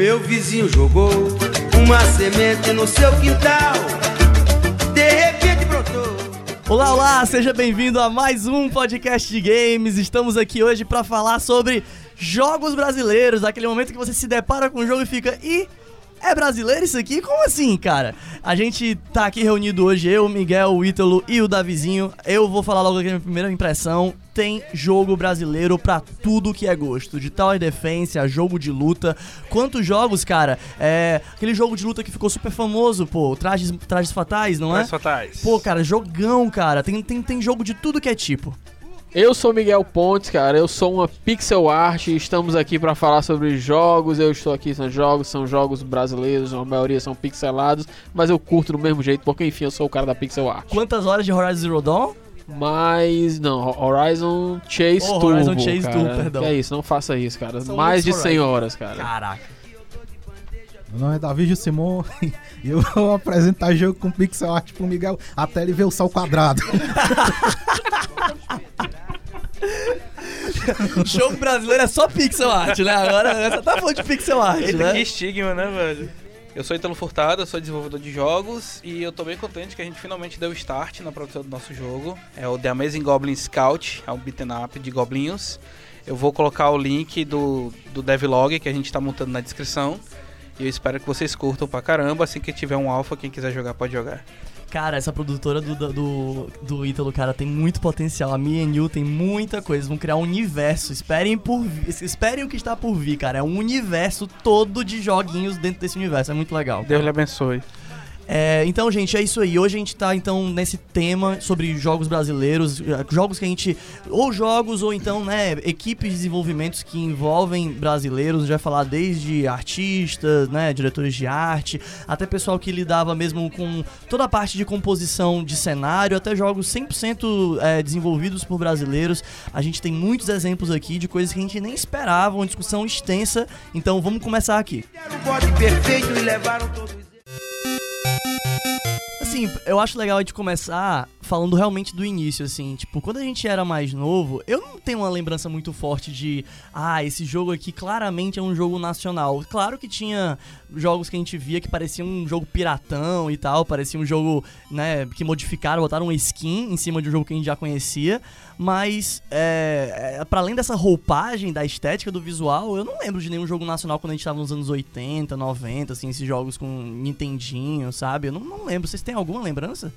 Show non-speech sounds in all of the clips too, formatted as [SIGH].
Meu vizinho jogou uma semente no seu quintal. De repente brotou. Olá, olá, seja bem-vindo a mais um podcast de games. Estamos aqui hoje para falar sobre jogos brasileiros, aquele momento que você se depara com o jogo e fica e é brasileiro isso aqui? Como assim, cara? A gente tá aqui reunido hoje, eu, Miguel, o Ítalo e o Davizinho. Eu vou falar logo aqui a minha primeira impressão. Tem jogo brasileiro pra tudo que é gosto. De Tower Defense a jogo de luta. Quantos jogos, cara? É. Aquele jogo de luta que ficou super famoso, pô. Trajes, trajes fatais, não é? Trajes fatais. Pô, cara, jogão, cara. Tem, tem, tem jogo de tudo que é tipo. Eu sou Miguel Pontes, cara. Eu sou uma pixel art. Estamos aqui para falar sobre jogos. Eu estou aqui são jogos, são jogos brasileiros, a maioria são pixelados, mas eu curto do mesmo jeito porque enfim eu sou o cara da pixel art. Quantas horas de Horizon Zero Dawn? Mas não, Horizon Chase Oh, Turbo. Horizon Chase cara. Turbo, perdão. Que é isso, não faça isso, cara. São Mais de muitos 100 Horizon. horas, cara. Caraca. Meu nome é Davi Simon [LAUGHS] e eu vou apresentar jogo com pixel art pro Miguel até ele ver o sol quadrado. [LAUGHS] jogo brasileiro é só pixel art, né? Agora você tá falando de pixel art, Eita, né? que estigma, né, velho? Eu sou Italo Furtado, sou desenvolvedor de jogos e eu tô bem contente que a gente finalmente deu start na produção do nosso jogo. É o The Amazing Goblin Scout, é um beat'em up de goblinhos. Eu vou colocar o link do, do devlog que a gente tá montando na descrição. E eu espero que vocês curtam pra caramba. Assim que tiver um alpha, quem quiser jogar pode jogar. Cara, essa produtora do, do, do, Ítalo, cara, tem muito potencial. A You tem muita coisa. Vão criar um universo. Esperem por Esperem o que está por vir, cara. É um universo todo de joguinhos dentro desse universo. É muito legal. Deus lhe abençoe. É, então, gente, é isso aí. Hoje a gente tá, então, nesse tema sobre jogos brasileiros, eh, jogos que a gente. Ou jogos, ou então, né, equipes de desenvolvimentos que envolvem brasileiros. A gente vai falar desde artistas, né, diretores de arte, até pessoal que lidava mesmo com toda a parte de composição de cenário, até jogos 100% é, desenvolvidos por brasileiros. A gente tem muitos exemplos aqui de coisas que a gente nem esperava, uma discussão extensa. Então, vamos começar aqui. Deram perfeito e levaram todos. Assim, eu acho legal a gente começar falando realmente do início, assim. Tipo, quando a gente era mais novo, eu não tenho uma lembrança muito forte de. Ah, esse jogo aqui claramente é um jogo nacional. Claro que tinha jogos que a gente via que parecia um jogo piratão e tal, parecia um jogo, né, que modificaram, botaram uma skin em cima de um jogo que a gente já conhecia. Mas, é, é, para além dessa roupagem, da estética, do visual, eu não lembro de nenhum jogo nacional quando a gente tava nos anos 80, 90, assim, esses jogos com Nintendinho, sabe? Eu não, não lembro. Vocês têm alguma lembrança?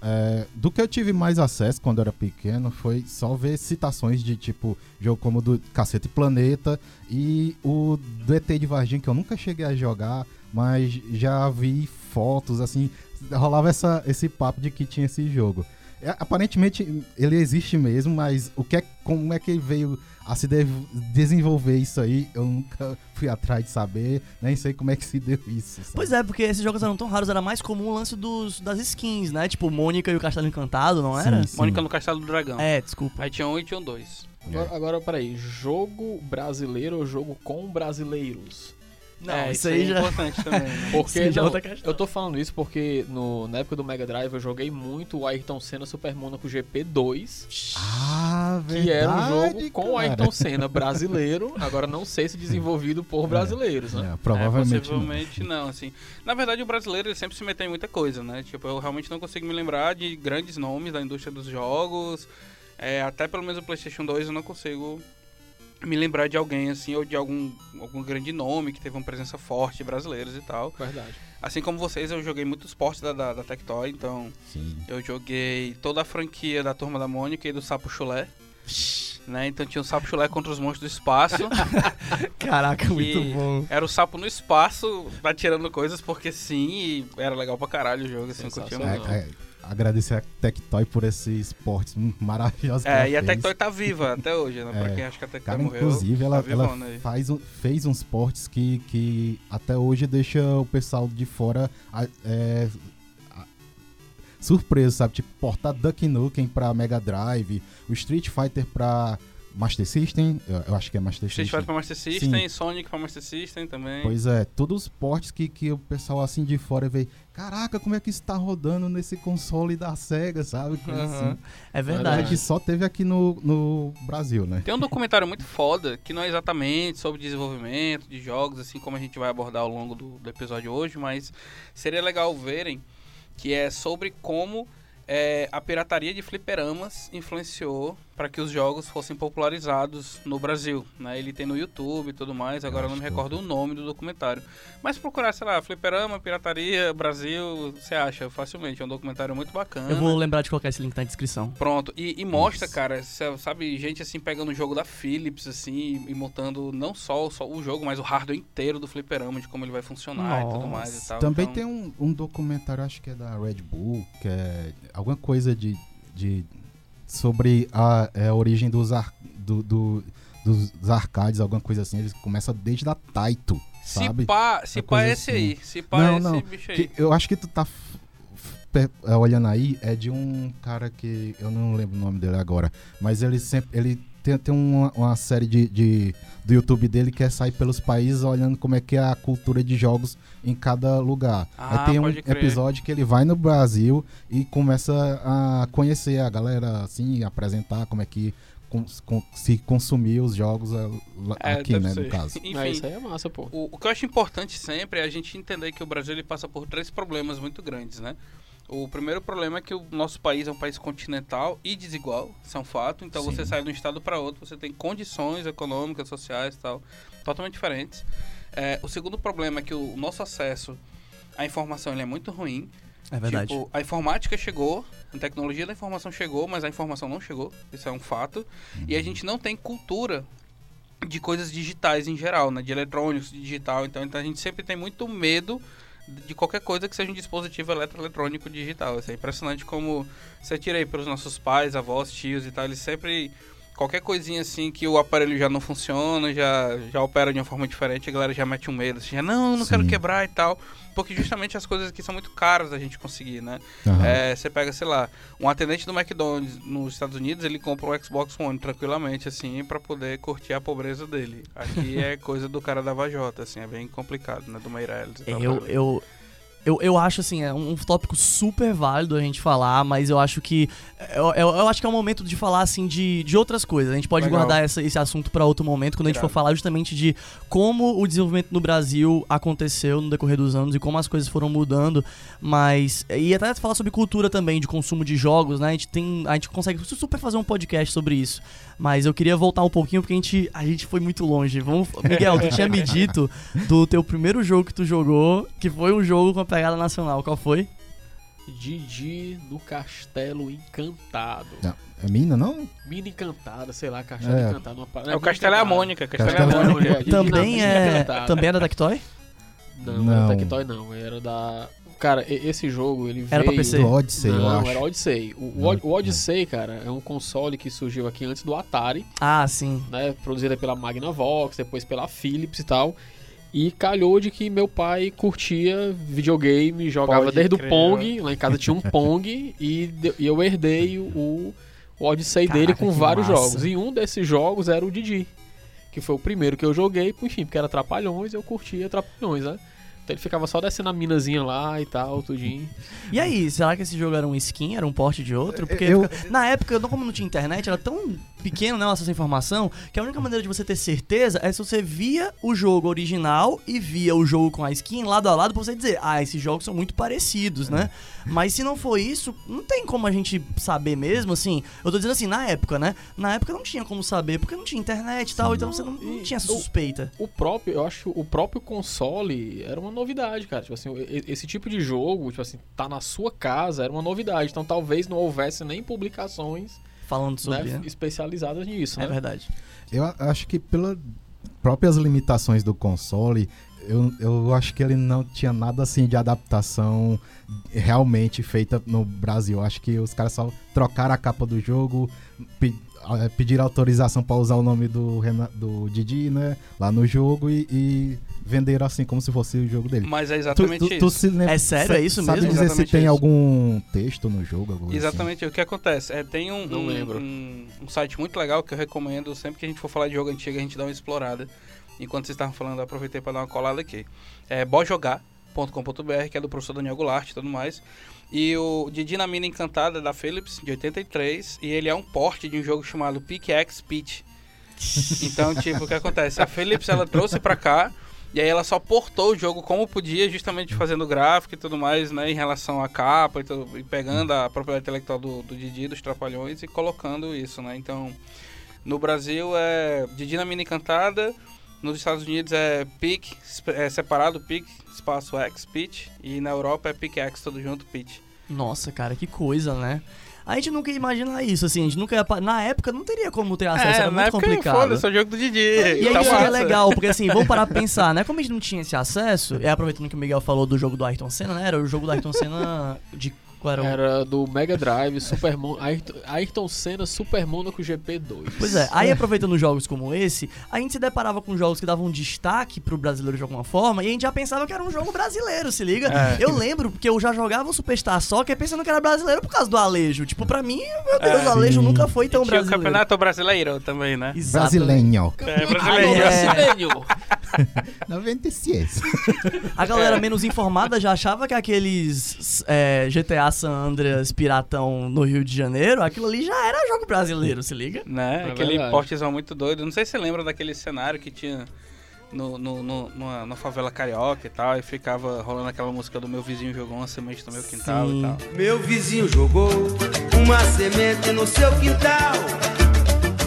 É, do que eu tive mais acesso quando era pequeno foi só ver citações de tipo jogo como do Cacete Planeta e o do ET de Varginha, que eu nunca cheguei a jogar, mas já vi fotos, assim, rolava essa, esse papo de que tinha esse jogo. É, aparentemente ele existe mesmo, mas o que é, como é que ele veio a se de- desenvolver isso aí, eu nunca fui atrás de saber, nem sei como é que se deu isso. sabe? Pois é, porque esses jogos eram tão raros, era mais comum o lance dos, das skins, né? Tipo, Mônica e o Castelo Encantado, não era? Sim, sim. Mônica no Castelo do Dragão. É, desculpa. Aí tinha um e tinha um dois. Agora, agora, peraí, jogo brasileiro ou jogo com brasileiros? Não, É, isso aí é já. importante também. né? [LAUGHS] Porque Isso já é não, eu tô falando isso porque no, na época do Mega Drive eu joguei muito o Ayrton Senna Super Monaco GP2, Ah, verdade. que era um jogo com o cara. Ayrton Senna brasileiro, agora não sei se desenvolvido por [LAUGHS] brasileiros, né? É, provavelmente. É, não. possivelmente não. assim. Na verdade, o brasileiro ele sempre se meteu em muita coisa, né? Tipo, eu realmente não consigo me lembrar de grandes nomes da indústria dos jogos. É, até pelo menos o PlayStation 2 eu não consigo me lembrar de alguém, assim, ou de algum, algum grande nome que teve uma presença forte brasileiros e tal. Verdade. Assim como vocês, eu joguei muitos portes da, da, da Tectoy, então Sim. eu joguei toda a franquia da Turma da Mônica e do Sapo Chulé. Né? Então tinha o Sapo Chulé contra os monstros do espaço. [LAUGHS] Caraca, muito bom. Era o sapo no espaço, atirando coisas porque sim, e era legal pra caralho o jogo, assim, curtia muito. É, é, agradecer a Tectoy por esses esportes maravilhosos que É, e a fez. Tectoy tá viva até hoje, né? Pra É. quem acha que a Tectoy morreu. inclusive, ela, tá ela faz um- fez uns portes que, que até hoje deixa o pessoal de fora a- é, a- surpreso, sabe? Tipo, portar Duck Nukem pra Mega Drive, o Street Fighter pra Master System, eu, eu acho que é Master Street System. Fighter pra Master System, Sonic pra Master System também. Pois é, todos os portes que, que o pessoal assim de fora vê, caraca, como é que isso tá rodando nesse console da SEGA, sabe? Coisa Aham. assim. É É verdade. que só teve aqui no, no Brasil, né? Tem um documentário muito foda, que não é exatamente sobre desenvolvimento de jogos, assim como a gente vai abordar ao longo do, do episódio hoje, mas seria legal verem que é sobre como é, a pirataria de fliperamas influenciou para que os jogos fossem popularizados no Brasil. Né? Ele tem no YouTube e tudo mais, agora eu não me recordo o nome do documentário. Mas procurar, sei lá, fliperama, pirataria, Brasil, você acha facilmente. É um documentário muito bacana. Eu vou lembrar de colocar esse link na descrição. Pronto, e, e mostra, Isso. cara, cê- sabe, gente assim pegando o jogo da Philips, assim, e montando não só, só o jogo, mas o hardware inteiro do fliperama, de como ele vai funcionar e tudo mais e tal. Também Então, tem um, um documentário, acho que é da Red Bull, que é alguma coisa de. de sobre a, é, a origem dos, ar, do, do- dos arcades, alguma coisa assim. Eles começam desde a Taito, Se sabe? pá, se Uma pá é esse assim. aí, se pá Não, é esse não, bicho aí. Que eu acho que tu tá é, olhando aí, é de um cara que eu não lembro o nome dele agora, mas ele sempre ele tem, tem uma, uma série de, de- do YouTube dele que é sair pelos países olhando como é que é a cultura de jogos em cada lugar. Ah, aí tem um crer. episódio que ele vai no Brasil e começa a conhecer a galera assim, apresentar como é que cons- con- se consumir os jogos lá- É, aqui, deve né, ser. no caso. Enfim, É, isso aí é massa, pô. O, o que eu acho importante sempre é a gente entender que o Brasil ele passa por três problemas muito grandes, né? O primeiro problema é que o nosso país é um país continental e desigual, isso é um fato. Então Sim. você sai de um estado para outro, você tem condições econômicas, sociais e tal, totalmente diferentes. É, o segundo problema é que o nosso acesso à informação ele é muito ruim. É verdade. Tipo, a informática chegou, a tecnologia da informação chegou, mas a informação não chegou. Isso é um fato. E a gente não tem cultura de coisas digitais em geral, né? De eletrônicos, de digital. Então, então a gente sempre tem muito medo de qualquer coisa que seja um dispositivo eletroeletrônico digital. Isso é impressionante como você tira aí pelos nossos pais, avós, tios e tal, eles sempre qualquer coisinha assim que o aparelho já não funciona, já já opera de uma forma diferente, a galera já mete um medo, assim, já, não, não quero Sim. quebrar e tal, porque justamente as coisas aqui são muito caras da gente conseguir, né? Aham. É, você pega, sei lá, um atendente do McDonald's nos Estados Unidos, ele compra um Xbox One tranquilamente, assim, pra poder curtir a pobreza dele. Aqui [LAUGHS] é coisa do cara da Vajota, assim, é bem complicado, né? Do Meirelles e tal. Eu, eu, eu, eu acho assim, é um tópico super válido a gente falar, mas eu acho que. Eu, eu, eu acho que é o momento de falar assim de, de outras coisas. A gente pode Legal. guardar essa- esse assunto pra outro momento, quando a gente for Irado. falar justamente de como o desenvolvimento no Brasil aconteceu no decorrer dos anos e como as coisas foram mudando. Mas. E até falar sobre cultura também, de consumo de jogos, né? A gente tem. A gente consegue super fazer um podcast sobre isso. Mas eu queria voltar um pouquinho porque a gente, a gente foi muito longe. Vamos, Miguel, tu tinha me dito do teu primeiro jogo que tu jogou, que foi um jogo com a pegada nacional. Qual foi? Didi no Castelo Encantado. Não, é mina, não? Mina Encantada, sei lá, Castelo É. Encantado. Uma... É o Castelo é a Mônica, Castelo é a Castelo é a Mônica. Didi Também é. Também é da Tectoy? Não, Não. era Tectoy não, era da... Cara, esse jogo, ele Era pra veio... PC? Do Odyssey, eu não, acho. era Odyssey. O, o Não, o Odyssey, cara, é um console que surgiu aqui antes do Atari, Ah, sim. né? Produzida pela Magnavox, depois pela Philips e tal. E calhou de que meu pai curtia videogame, jogava Pode desde crer. o Pong, lá em casa tinha um [LAUGHS] Pong, e, de- e eu herdei o, o Odyssey dele Caraca, com que vários massa. jogos. E um desses jogos era o Didi, que foi o primeiro que eu joguei, enfim, porque era Trapalhões, eu curtia Trapalhões, né? Então ele ficava só descendo a minazinha lá e tal, tudinho. E aí, será que esse jogo era um skin, era um porte de outro? Porque Eu- fica- na época, não como não tinha internet, era tão pequeno né, o acesso à informação, que a única maneira de você ter certeza é se você via o jogo original e via o jogo com a skin lado a lado pra você dizer, ah, esses jogos são muito parecidos, né? Mas se não for isso, não tem como a gente saber mesmo, assim. Eu tô dizendo assim, na época, né? Na época não tinha como saber, porque não tinha internet e tal, então você não, não tinha essa o- suspeita. O próprio, eu acho que o próprio console era uma novidade, cara. Tipo assim, esse tipo de jogo, tipo assim, tá na sua casa, era uma novidade. Então talvez não houvesse nem publicações Falando sobre. né, especializadas nisso, É né? verdade. Eu acho que pelas próprias limitações do console, eu, eu acho que ele não tinha nada assim de adaptação realmente feita no Brasil. Eu acho que os caras só trocaram a capa do jogo, pe- pediram autorização para usar o nome do, do Didi, né? Lá no jogo e, e venderam assim como se fosse o jogo dele. Mas é Tu, exatamente tu- tu isso. se lembra- É sério? É isso sabe mesmo? dizer Exatamente se tem isso. algum texto no jogo? alguma coisa assim? Exatamente, o que acontece? É, tem um, Não um, lembro. um- um site muito legal que eu recomendo, sempre que a gente for falar de jogo antigo, a gente dá uma explorada. Enquanto vocês estavam falando, eu aproveitei para dar uma colada aqui. É bojogar.com.br, que é do professor Daniel Goulart e tudo mais. E o Didi na Mina Encantada é da Philips, de 83, e ele é um porte de um jogo chamado Pickaxe Pitch. [LAUGHS] Então, tipo, o que acontece? A Philips, ela trouxe pra cá, e aí ela só portou o jogo como podia, justamente fazendo gráfico e tudo mais, né, em relação à capa e, tudo, e pegando a propriedade intelectual do, do Didi, dos Trapalhões, e colocando isso, né? Então, no Brasil é Didi na Mina Encantada, nos Estados Unidos é Pic, é separado Pic, espaço X, Pitch, e na Europa é Pickaxe, tudo junto, Pitch. Nossa, cara, que coisa, né? A gente nunca ia imaginar isso, assim, a gente nunca ia, Na época não teria como ter acesso, era É, na muito complicado. Foda-se, é o jogo do Didi. E aí tá isso é legal, porque assim, vamos parar pra pensar, né? Como a gente não tinha esse acesso, e aproveitando que o Miguel falou do jogo do Ayrton Senna, né? Era o jogo do Ayrton Senna de. Qual era o... Era do Mega Drive, Super Mon Ayrton, Ayrton Senna Super Monaco GP2. Pois é, aí aproveitando jogos como esse, a gente se deparava com jogos que davam destaque pro brasileiro de alguma forma, e a gente já pensava que era um jogo brasileiro, se liga? É. Eu lembro porque eu já jogava o Superstar Soccer pensando que era brasileiro por causa do Alejo. Tipo, pra mim, meu Deus, o Alejo Sim. nunca foi tão Tinha o brasileiro. Campeonato Brasileiro também, né? Exatamente. Brasileiro. É, brasileiro. É. Brasileiro! [LAUGHS] 96. A galera menos informada já achava que aqueles é, GTA San Andreas piratão no Rio de Janeiro, aquilo ali já era jogo brasileiro, se liga? Né? É Aquele verdade. portezão muito doido. Não sei se você lembra daquele cenário que tinha no, no, no- numa, numa favela carioca e tal, e ficava rolando aquela música do meu vizinho jogou uma semente no meu quintal Sim. e tal. Meu vizinho jogou uma semente no seu quintal.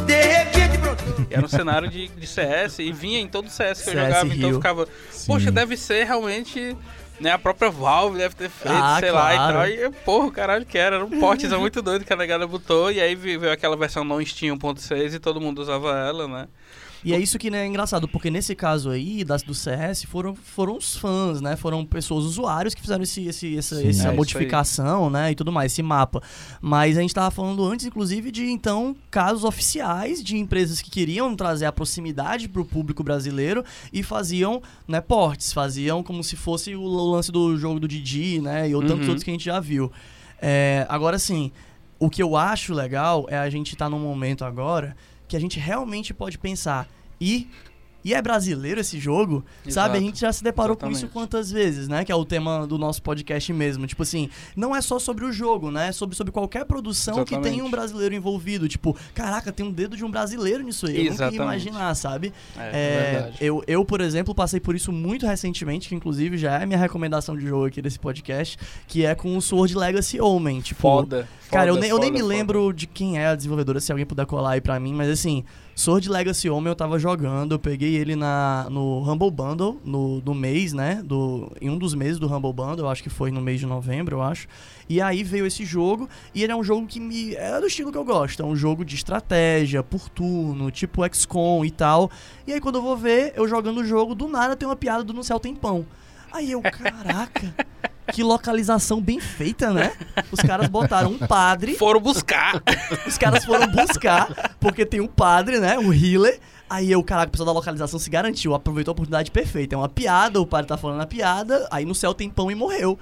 De repente brotou. Era um cenário de, de CS e vinha em todo CS que eu CS jogava, então eu Rio. ficava, Sim. poxa, deve ser realmente. Né, a própria Valve deve ter feito, Ah, sei lá claro. e tal. E, porra, caralho, que era. Era um portezão muito doido que a negada botou. E aí veio aquela versão não Steam 1.6 e todo mundo usava ela, né? E é isso que né, é engraçado, porque nesse caso aí, das, do CS, foram, foram os fãs, né? Foram pessoas, usuários que fizeram esse, esse, essa, Sim. essa É, modificação, né? E tudo mais, esse mapa. Mas a gente tava falando antes, inclusive, de então casos oficiais de empresas que queriam trazer a proximidade pro público brasileiro e faziam, né, portes, faziam como se fosse o lance do jogo do Didi, né? E ou tantos Uhum. outros que a gente já viu. É, agora sim, o que eu acho legal é a gente estar num momento agora que a gente realmente pode pensar e e é brasileiro esse jogo, sabe? A Exato. gente já se deparou com isso Exatamente. quantas vezes, né? Que é o tema do nosso podcast mesmo. Tipo assim, não é só sobre o jogo, né? É sobre, sobre qualquer produção que Exatamente. tenha um brasileiro envolvido. Tipo, caraca, tem um dedo de um brasileiro nisso aí. Eu nunca Exatamente. ia imaginar, sabe? É, É, verdade. eu, eu, por exemplo, passei por isso muito recentemente, que inclusive já é minha recomendação de jogo aqui desse podcast, que é com o Sword Legacy Omen. Tipo, Foda. Cara, eu foda, nem, eu nem me foda. lembro de quem é a desenvolvedora, se alguém puder colar aí pra mim, mas assim, Sword Legacy Homem eu tava jogando, eu peguei ele na, no Humble Bundle, no, no mês, né? Do, em um dos meses do Humble Bundle, eu acho que foi no mês de novembro, eu acho. E aí veio esse jogo, e ele é um jogo que me. É do estilo que eu gosto. É um jogo de estratégia, por turno, tipo XCOM e tal. E aí quando eu vou ver, eu jogando o jogo, do nada tem uma piada do No Céu Tem Pão. Aí eu, [LAUGHS] caraca, que localização bem feita, né? Os caras botaram um padre Foram buscar. os caras foram buscar, porque tem um padre, né? Um healer. Aí eu, caraca, o pessoal da localização se garantiu, aproveitou a oportunidade perfeita. É uma piada, o padre tá falando a piada, aí no céu tem pão e morreu.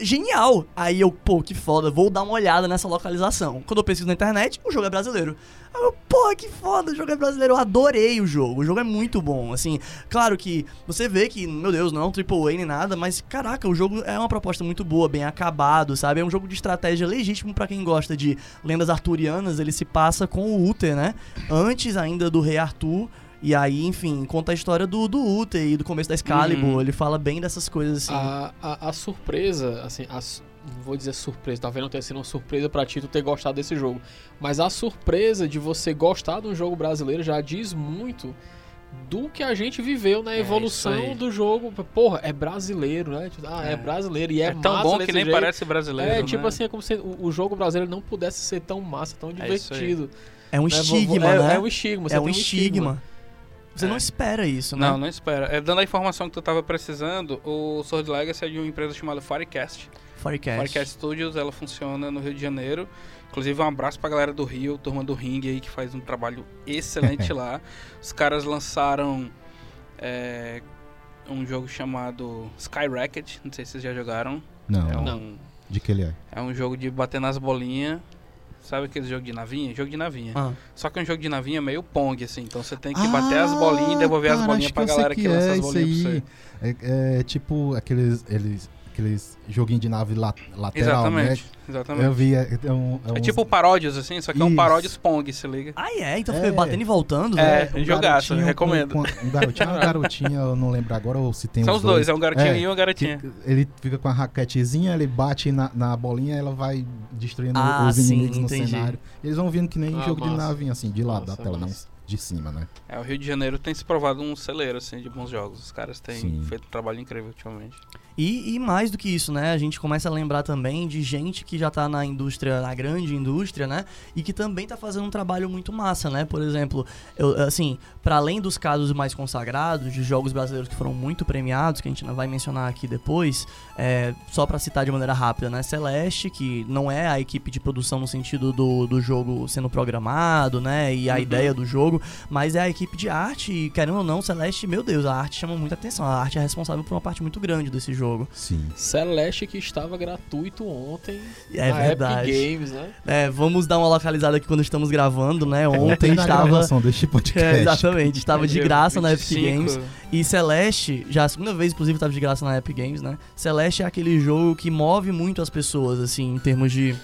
Genial! Aí eu, pô, que foda, vou dar uma olhada nessa localização. Quando eu pesquiso na internet, o jogo é brasileiro. Aí eu, pô, que foda, o jogo é brasileiro. Eu adorei o jogo, o jogo é muito bom. Assim, claro que você vê que, meu Deus, não é um AAA nem nada, mas caraca, o jogo é uma proposta muito boa, bem acabado, sabe? É um jogo de estratégia legítimo pra quem gosta de lendas arturianas. Ele se passa com o Uther, né? Antes ainda do rei Arthur. E aí, enfim, conta a história do, do Uther e do começo da Excalibur. Uhum. Ele fala bem dessas coisas, assim. A, a, a surpresa, assim, a não vou dizer surpresa, talvez não tenha sido uma surpresa pra ti tu ter gostado desse jogo. Mas a surpresa de você gostar de um jogo brasileiro já diz muito do que a gente viveu na É, evolução aí. do jogo. Porra, é brasileiro, né? Tipo, Ah, é, É. brasileiro e é, É, tão bom que nem jeito. parece brasileiro. É, tipo né? assim, é como se o, o jogo brasileiro não pudesse ser tão massa, tão É isso aí. divertido. É um né? Estigma, é, né? É um estigma, você É um tem estigma. Você É. não espera isso, né? Não, não espera. É, dando a informação que tu tava precisando, o Sword Legacy é de uma empresa chamada Firecast. Firecast. Firecast Studios, ela funciona no Rio de Janeiro. Inclusive, um abraço pra galera do Rio, turma do Ring aí, que faz um trabalho excelente [LAUGHS] lá. Os caras lançaram é, um jogo chamado Skyrocket, não sei se vocês já jogaram. Não, É um, Não. de que ele é? é um jogo de bater nas bolinhas. Sabe aquele jogo de navinha? Jogo de navinha. Ah. Só que é um jogo de navinha meio Pong, assim. Então você tem que bater as bolinhas e devolver as Ah, cara, bolinhas acho pra galera que, lança as é bolinhas isso pra você. É, é tipo aqueles, eles, aqueles joguinhos de nave la- lateral, Exatamente. né? Exatamente. Eu vi, é, é um, é É tipo paródias, assim, só que é um Isso. paródias Pong, se liga. Ah, é? Então É. fica batendo e voltando, É, né? um jogaço, recomendo. com- com- um garotinho, uma garotinha, eu não lembro agora ou se tem São os os dois, é um garotinho É, e uma garotinha. que ele fica com a raquetezinha, ele bate na, na bolinha, ela vai destruindo Ah, os sim, inimigos no entendi. cenário. Eles vão vindo que nem Ah, jogo de massa. navinha, assim, de lado Massa, da tela, não massa. De cima, né? É, o Rio de Janeiro tem se provado um celeiro, assim, de bons jogos. Os caras têm Sim. feito um trabalho incrível ultimamente. E, e mais do que isso, né? A gente começa a lembrar também de gente que já tá na indústria, na grande indústria, né? E que também tá fazendo um trabalho muito massa, né? Por exemplo, eu, assim, para além dos casos mais consagrados, de jogos brasileiros que foram muito premiados, que a gente não vai mencionar aqui depois, é, só para citar de maneira rápida, né? Celeste, que não é a equipe de produção no sentido do, do jogo sendo programado, né? E a Uhum. ideia do jogo, mas é a equipe de arte, e querendo ou não, Celeste, meu Deus, a arte chama muita atenção. A arte é responsável por uma parte muito grande desse jogo. Sim. Celeste que estava gratuito ontem É na verdade. Epic Games, né? É, vamos dar uma localizada aqui quando estamos gravando, né? Ontem Ontem na estava. gravação deste podcast. É, exatamente, estava de Dia graça na Epic 25, Games. E Celeste, já a segunda vez, inclusive, estava de graça na Epic Games, né? Celeste é aquele jogo que move muito as pessoas, assim, em termos de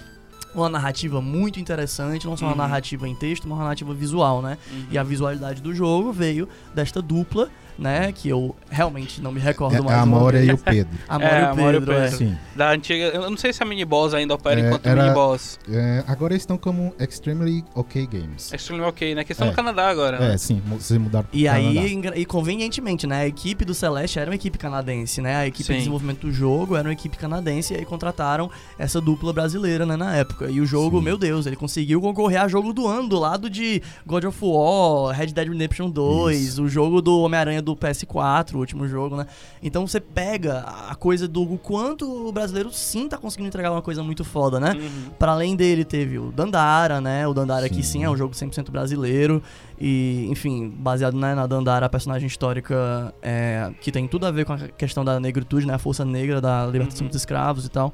uma narrativa muito interessante, não só uma Uhum. narrativa em texto, mas uma narrativa visual, né? Uhum. E a visualidade do jogo veio desta dupla, né? Que eu realmente não me recordo É, mais. a o nome [LAUGHS] Amora e o Pedro. Amor É, e o Pedro, é. Sim. Da antiga. Eu não sei se a mini boss ainda opera É, enquanto era- mini boss. É, agora eles estão como Extremely OK Games. É extremely ok, né? Que estão É. no Canadá agora, né? É, sim, vocês mudaram pro E Canadá. aí, e convenientemente, né? A equipe do Celeste era uma equipe canadense, né? A equipe Sim. de desenvolvimento do jogo era uma equipe canadense e aí contrataram essa dupla brasileira, né, na época. E o jogo, Sim. meu Deus, ele conseguiu concorrer a jogo do ano, do lado de God of War, Red Dead Redemption 2, Isso. o jogo do Homem-Aranha do PS4, o último jogo, né? Então você pega a coisa do o quanto o brasileiro sim tá conseguindo entregar uma coisa muito foda, né? Uhum. Para além dele, teve o Dandara, né? O Dandara que Sim. sim é um jogo 100% brasileiro. E, enfim, baseado né, na Dandara, a personagem histórica é, que tem tudo a ver com a questão da negritude, né? A força negra da libertação Uhum. dos escravos e tal.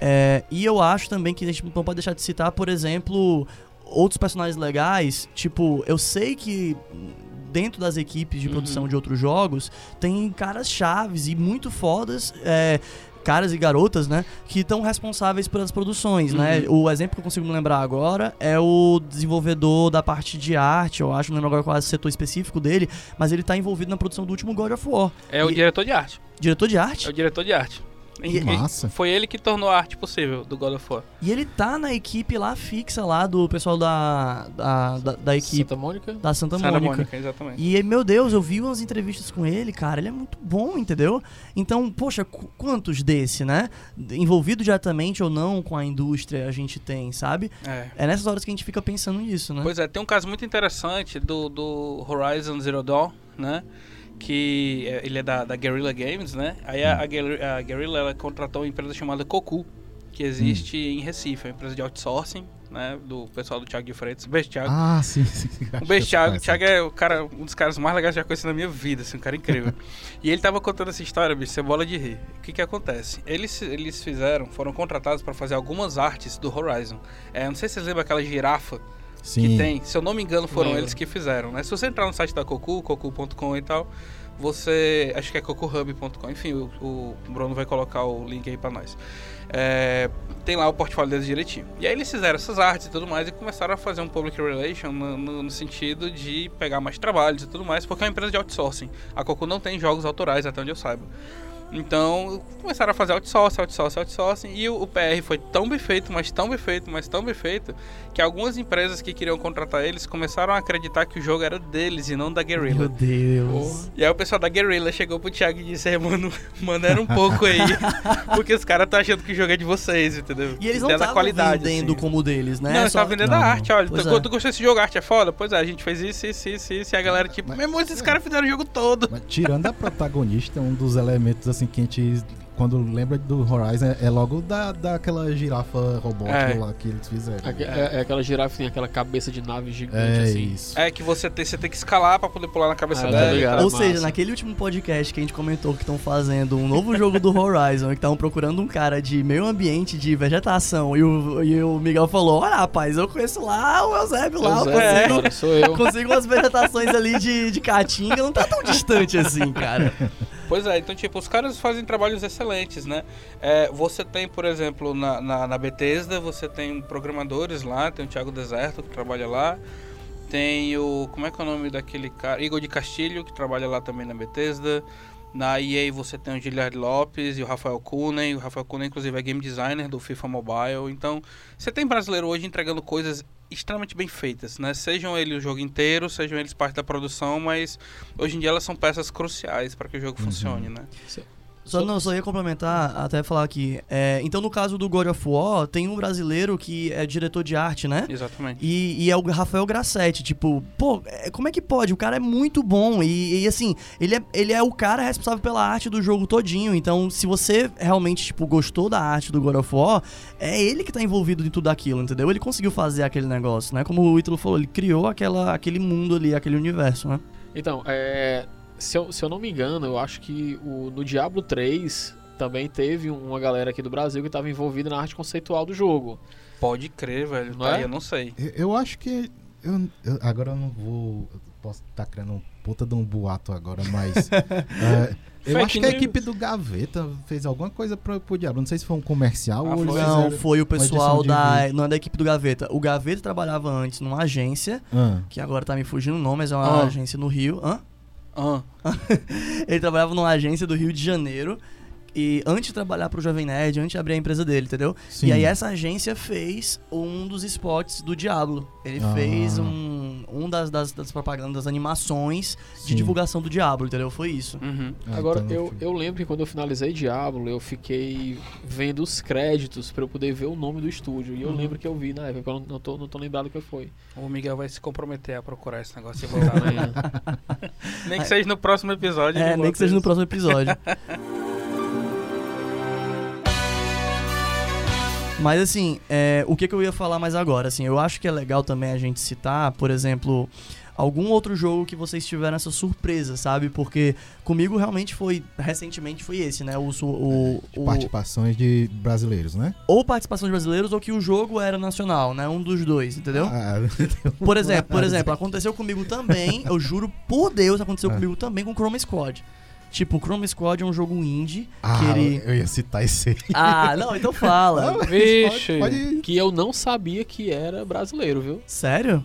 É, e eu acho também que a gente não pode deixar de citar, por exemplo, outros personagens legais. Tipo, eu sei que dentro das equipes de Uhum. produção de outros jogos tem caras chaves e muito fodas. é, caras e garotas, né, que estão responsáveis pelas produções, né? Uhum. O exemplo que eu consigo me lembrar agora é o desenvolvedor da parte de arte, eu acho, não lembro agora qual é o setor específico dele, mas ele tá envolvido na produção do último God of War. É o E- diretor de arte. Diretor de É arte. o diretor de arte. E- E- Massa. Foi ele que tornou a arte possível do God of War. E ele tá na equipe lá fixa lá do pessoal da da, da, da equipe Santa Mônica. da Santa, Santa Mônica. Mônica, exatamente. E, meu Deus, eu vi umas entrevistas com ele, cara, ele é muito bom, entendeu? Então, poxa, qu- quantos desse, né? Envolvido diretamente ou não com a indústria a gente tem, sabe? É. É nessas horas que a gente fica pensando nisso, né? Pois é, tem um caso muito interessante do, do Horizon Zero Dawn, né? Que é- ele é da, da Guerrilla Games, né? Aí a, a, Guerri- a Guerrilla ela contratou uma empresa chamada Cocu, que existe em Recife, é uma empresa de outsourcing, né? Do pessoal do Thiago de Freitas. Beijo, Thiago. Ah, sim, sim. Um beijo, Thiago. O Thiago é o cara, um dos caras mais legais que eu já conheci na minha vida, assim, um cara incrível. [LAUGHS] e ele tava contando essa história, bicho, você bola de rir. O que que acontece? Eles, eles fizeram, foram contratados para fazer algumas artes do Horizon. É, não sei se vocês lembram aquela girafa Sim. que tem, se eu não me engano, foram Lembro. eles que fizeram, né? Se você entrar no site da Cocu, cocu.com e tal, você, acho que é cocuhub.com, enfim, o, o Bruno vai colocar o link aí pra nós. É, tem lá o portfólio deles direitinho. E aí eles fizeram essas artes e tudo mais e começaram a fazer um public relation no, no- no sentido de pegar mais trabalhos e tudo mais, porque é uma empresa de outsourcing. A Cocu não tem jogos autorais, até onde eu saiba. Então, começaram a fazer outsourcing, outsourcing, outsourcing, e o, o PR foi tão bem feito, mas tão bem feito, mas tão bem feito, que algumas empresas que queriam contratar eles começaram a acreditar que o jogo era deles e não da Meu Guerrilla. Deus. E aí o pessoal da Guerrilla chegou pro Thiago e disse, "É, mano, [LAUGHS] maneira um pouco aí, [LAUGHS] porque os caras estão achando que o jogo é de vocês, entendeu? E eles não estavam qualidade, vendendo assim. como deles, né? Não, eles estavam vendendo a Não. arte, olha, tu, é. tu gostou desse jogo, a arte é foda? Pois é, a gente fez isso, isso, isso, isso, e a galera tipo, meu irmão, esses caras fizeram o jogo todo. Mas tirando a protagonista, um dos elementos assim que a gente quando lembra do Horizon, é, é logo da, daquela girafa robótica É. lá que eles fizeram. Aque- É, é aquela girafa tem aquela cabeça de nave gigante É assim. isso. É que você tem, você tem que escalar pra poder pular na cabeça Ah, eu dela. ligado. tal. Ou massa. seja, naquele último podcast que a gente comentou que estão fazendo um novo jogo do Horizon, que estavam procurando um cara de meio ambiente, de vegetação, e o, e o Miguel falou: Olha, rapaz, eu conheço lá o Eusébio lá, eu Zé, consigo, cara, sou eu. consigo umas vegetações ali de, de caatinga, não tá tão distante assim, cara. [LAUGHS] Pois é, então, tipo, os caras fazem trabalhos excelentes, né? É, você tem, por exemplo, na, na, na Bethesda, você tem programadores lá, tem o Thiago Deserto, que trabalha lá. Tem o. Como é que é o nome daquele cara? Igor de Castilho, que trabalha lá também na Bethesda. Na EA você tem o Giliard Lopes e o Rafael Kunen. O Rafael Kunen, inclusive, é game designer do FIFA Mobile. Então, você tem brasileiro hoje entregando coisas extremamente bem feitas, né? Sejam eles o jogo inteiro, sejam eles parte da produção, mas hoje em dia elas são peças cruciais para que o jogo funcione, né? Só, não, só ia complementar, até falar aqui. é, então, no caso do God of War, tem um brasileiro que é diretor de arte, né? Exatamente. E, e é o Rafael Grassetti, tipo, pô, é, como é que pode? O cara é muito bom e, e, assim, ele é, ele é o cara responsável pela arte do jogo todinho. Então, se você realmente, tipo, gostou da arte do God of War, é ele que tá envolvido em tudo aquilo, entendeu? Ele conseguiu fazer aquele negócio, né? Como o Ítalo falou, ele criou aquela, aquele mundo ali, aquele universo, né? Então, é, se, eu, se eu não me engano, eu acho que o, no Diablo 3 também teve uma galera aqui do Brasil que estava envolvida na arte conceitual do jogo. Pode crer, velho. Não Tá é? aí, eu não sei. Eu, eu acho que. Eu, eu- agora eu não vou. eu posso estar criando um puta de um boato agora, mas. [LAUGHS] é, eu Fake acho que a news. equipe do Gaveta fez alguma coisa pro, pro Diablo. Não sei se foi um comercial Ah, ou foi? Não, foi o pessoal de da. vídeo. Não é da equipe do Gaveta. O Gaveta trabalhava antes numa agência, Ah, que agora tá me fugindo o nome, mas é uma Ah. agência no Rio. Hã? Ah, [LAUGHS] Ele trabalhava numa agência do Rio de Janeiro. E antes de trabalhar pro Jovem Nerd, antes de abrir a empresa dele, entendeu? sim. E aí essa agência fez um dos spots do Diablo. Ele Ah. fez um, um das, das, das propagandas, das animações de Sim. divulgação do Diablo, entendeu? Foi isso. uhum. Ah, Agora, então eu, fui- eu lembro que quando eu finalizei Diablo, eu fiquei vendo os créditos pra eu poder ver o nome do estúdio. E eu Uhum. lembro que eu vi na época, eu não, não, tô, não tô lembrado o que foi. O Miguel vai se comprometer a procurar esse negócio e [LAUGHS] voltar. né? Nem que seja no próximo episódio. É, nem que seja no próximo episódio. [LAUGHS] Mas assim, é, o que, que eu ia falar mais agora? Assim, eu acho que é legal também a gente citar, por exemplo, algum outro jogo que vocês tiveram essa surpresa, sabe? Porque comigo realmente foi, recentemente foi esse, né? O, o, o- Participações de brasileiros, né? ou participação de brasileiros ou que o jogo era nacional, né? Um dos dois, entendeu? Ah, Por exemplo, por exemplo, aconteceu comigo também, eu juro por Deus, aconteceu Ah. comigo também com Chroma Squad. Tipo, o Chroma Squad é um jogo indie ah, que ele... eu ia citar esse aí. [LAUGHS] Ah, não, então fala. [LAUGHS] Vixe. Pode, pode... Que eu não sabia que era brasileiro, viu? Sério?